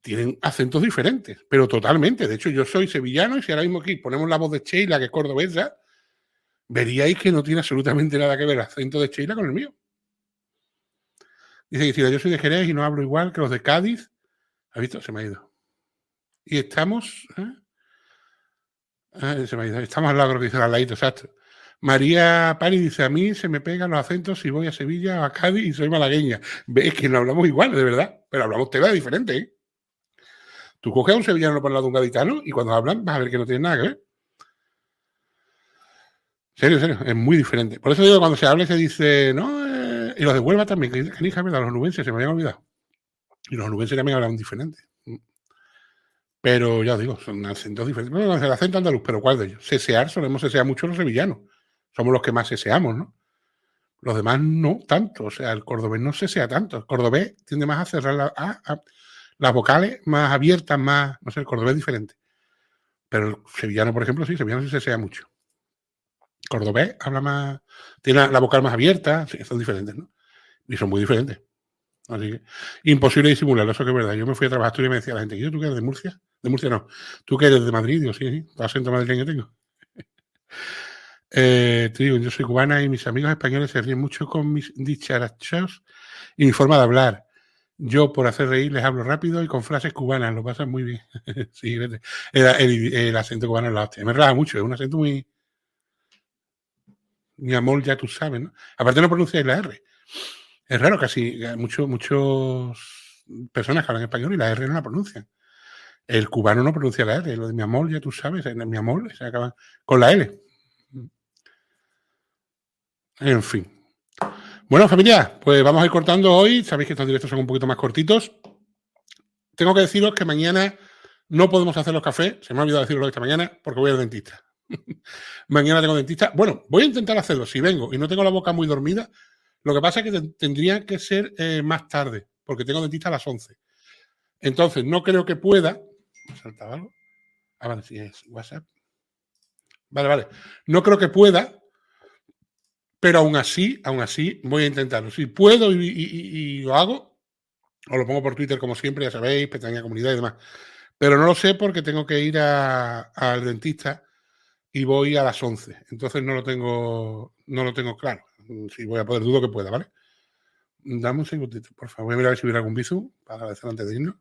tienen acentos diferentes, pero totalmente. De hecho, yo soy sevillano y si ahora mismo aquí ponemos la voz de Sheila, que es cordobesa, veríais que no tiene absolutamente nada que ver el acento de Sheila con el mío. Dice que yo soy de Jerez y no hablo igual que los de Cádiz, ha visto, se me ha ido. Y estamos. ¿eh? Ah, se me Estamos al lado, que dice al ladito, exacto. María Pari dice, a mí se me pegan los acentos si voy a Sevilla o a Cádiz y soy malagueña. Es que no hablamos igual, de verdad, pero hablamos temas diferentes. ¿eh? Tú coges a un sevillano por el lado de un gaditano y cuando hablan vas a ver que no tiene nada que ver. Serio, serio, es muy diferente. Por eso digo, cuando se habla se dice, no, eh", y los de Huelva también, que dicen, los nubenses, se me habían olvidado. Y los nubenses también hablan diferente. Pero ya os digo, son acentos diferentes. Bueno, el acento andaluz, pero ¿cuál de ellos? Sesear, solemos sesear mucho los sevillanos. Somos los que más seseamos, ¿no? Los demás no tanto. O sea, el cordobés no sesea tanto. El cordobés tiende más a cerrar las vocales más abiertas, más. No sé, el cordobés diferente. Pero el sevillano, por ejemplo, sí, el sevillano sí sesea mucho. Cordobés habla más. Tiene la vocal más abierta, son diferentes, ¿no? Y son muy diferentes. Así que imposible disimularlo, eso que es verdad. Yo me fui a trabajar y me decía la gente, ¿y tú que eres de Murcia? De Murcia no. ¿Tú que eres de Madrid? Digo, sí, sí, todo acento madrileño tengo. eh, te digo, yo soy cubana y mis amigos españoles se ríen mucho con mis dicharachos y mi forma de hablar. Yo, por hacer reír, les hablo rápido y con frases cubanas, lo pasan muy bien. sí, el, el, acento cubano es la hostia. Me relaja mucho, es un acento muy. Mi amor, ya tú sabes, ¿no? Aparte, no pronunciáis la R. Es raro, casi muchos muchos personas que hablan español y la R no la pronuncian. El cubano no pronuncia la R, lo de mi amor, ya tú sabes, mi amor se acaba con la L. En fin. Bueno, familia, pues vamos a ir cortando hoy. Sabéis que estos directos son un poquito más cortitos. Tengo que deciros que mañana no podemos hacer los cafés. Se me ha olvidado decirlo esta mañana porque voy al dentista. Mañana tengo dentista. Bueno, voy a intentar hacerlo. Si vengo y no tengo la boca muy dormida, lo que pasa es que tendría que ser eh, más tarde, porque tengo dentista a las 11. Entonces, no creo que pueda. ¿Saltaba algo? Ah, vale, sí, es WhatsApp. Vale, vale. No creo que pueda, pero aún así, aún así, voy a intentarlo. Si puedo y, lo hago, os lo pongo por Twitter como siempre, ya sabéis, pestaña comunidad y demás. Pero no lo sé porque tengo que ir al dentista y voy a las 11. Entonces no lo tengo, no lo tengo claro. Mm, si voy a poder, dudo que pueda, ¿vale? Dame un segundito, por favor. Voy a mirar si hubiera algún bizu para agradecer antes de irnos.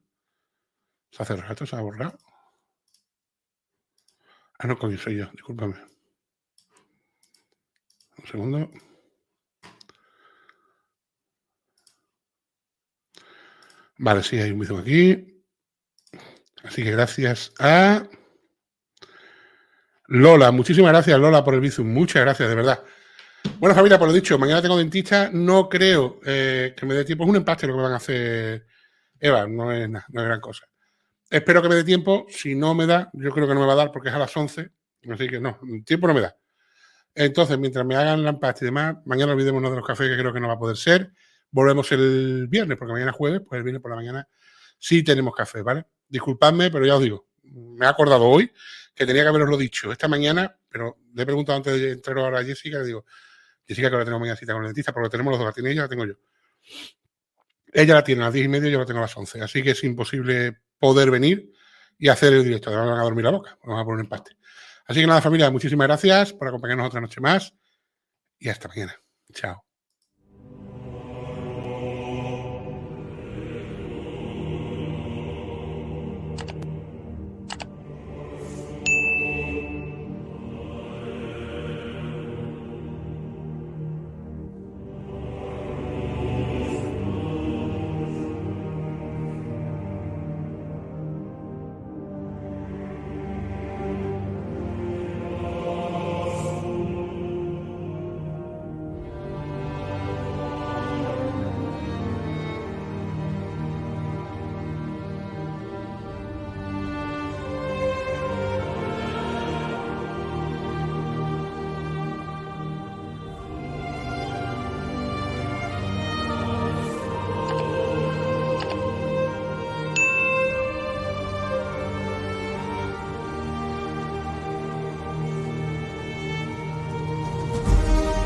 Se hace rato, se ha borrado. Ah, no, coño, soy yo, discúlpame. Un segundo. Vale, sí, hay un bizu aquí. Así que gracias a Lola. Muchísimas gracias, Lola, por el bizu. Muchas gracias, de verdad. Bueno, familia, por lo dicho, mañana tengo dentista. No creo eh, que me dé tiempo. Es un empaste lo que me van a hacer Eva, no es nada, no es gran cosa. Espero que me dé tiempo. Si no me da, yo creo que no me va a dar porque es a las 11. Así que no, tiempo no me da. Entonces, mientras me hagan la empaste y demás, mañana olvidémonos de los cafés que creo que no va a poder ser. Volvemos el viernes, porque mañana es jueves, pues el viernes por la mañana sí tenemos café, ¿vale? Disculpadme, pero ya os digo, me he acordado hoy que tenía que haberoslo dicho esta mañana, pero le he preguntado antes de entrar ahora a Jessica, digo, Jessica que ahora tengo mañana cita con el dentista, porque tenemos los dos, la tiene ella, la tengo yo. Ella la tiene a las 10 y media, yo la tengo a las 11, así que es imposible poder venir y hacer el directo, además van a dormir la boca, vamos a poner un empate. Así que nada, familia, muchísimas gracias por acompañarnos otra noche más y hasta mañana. Chao.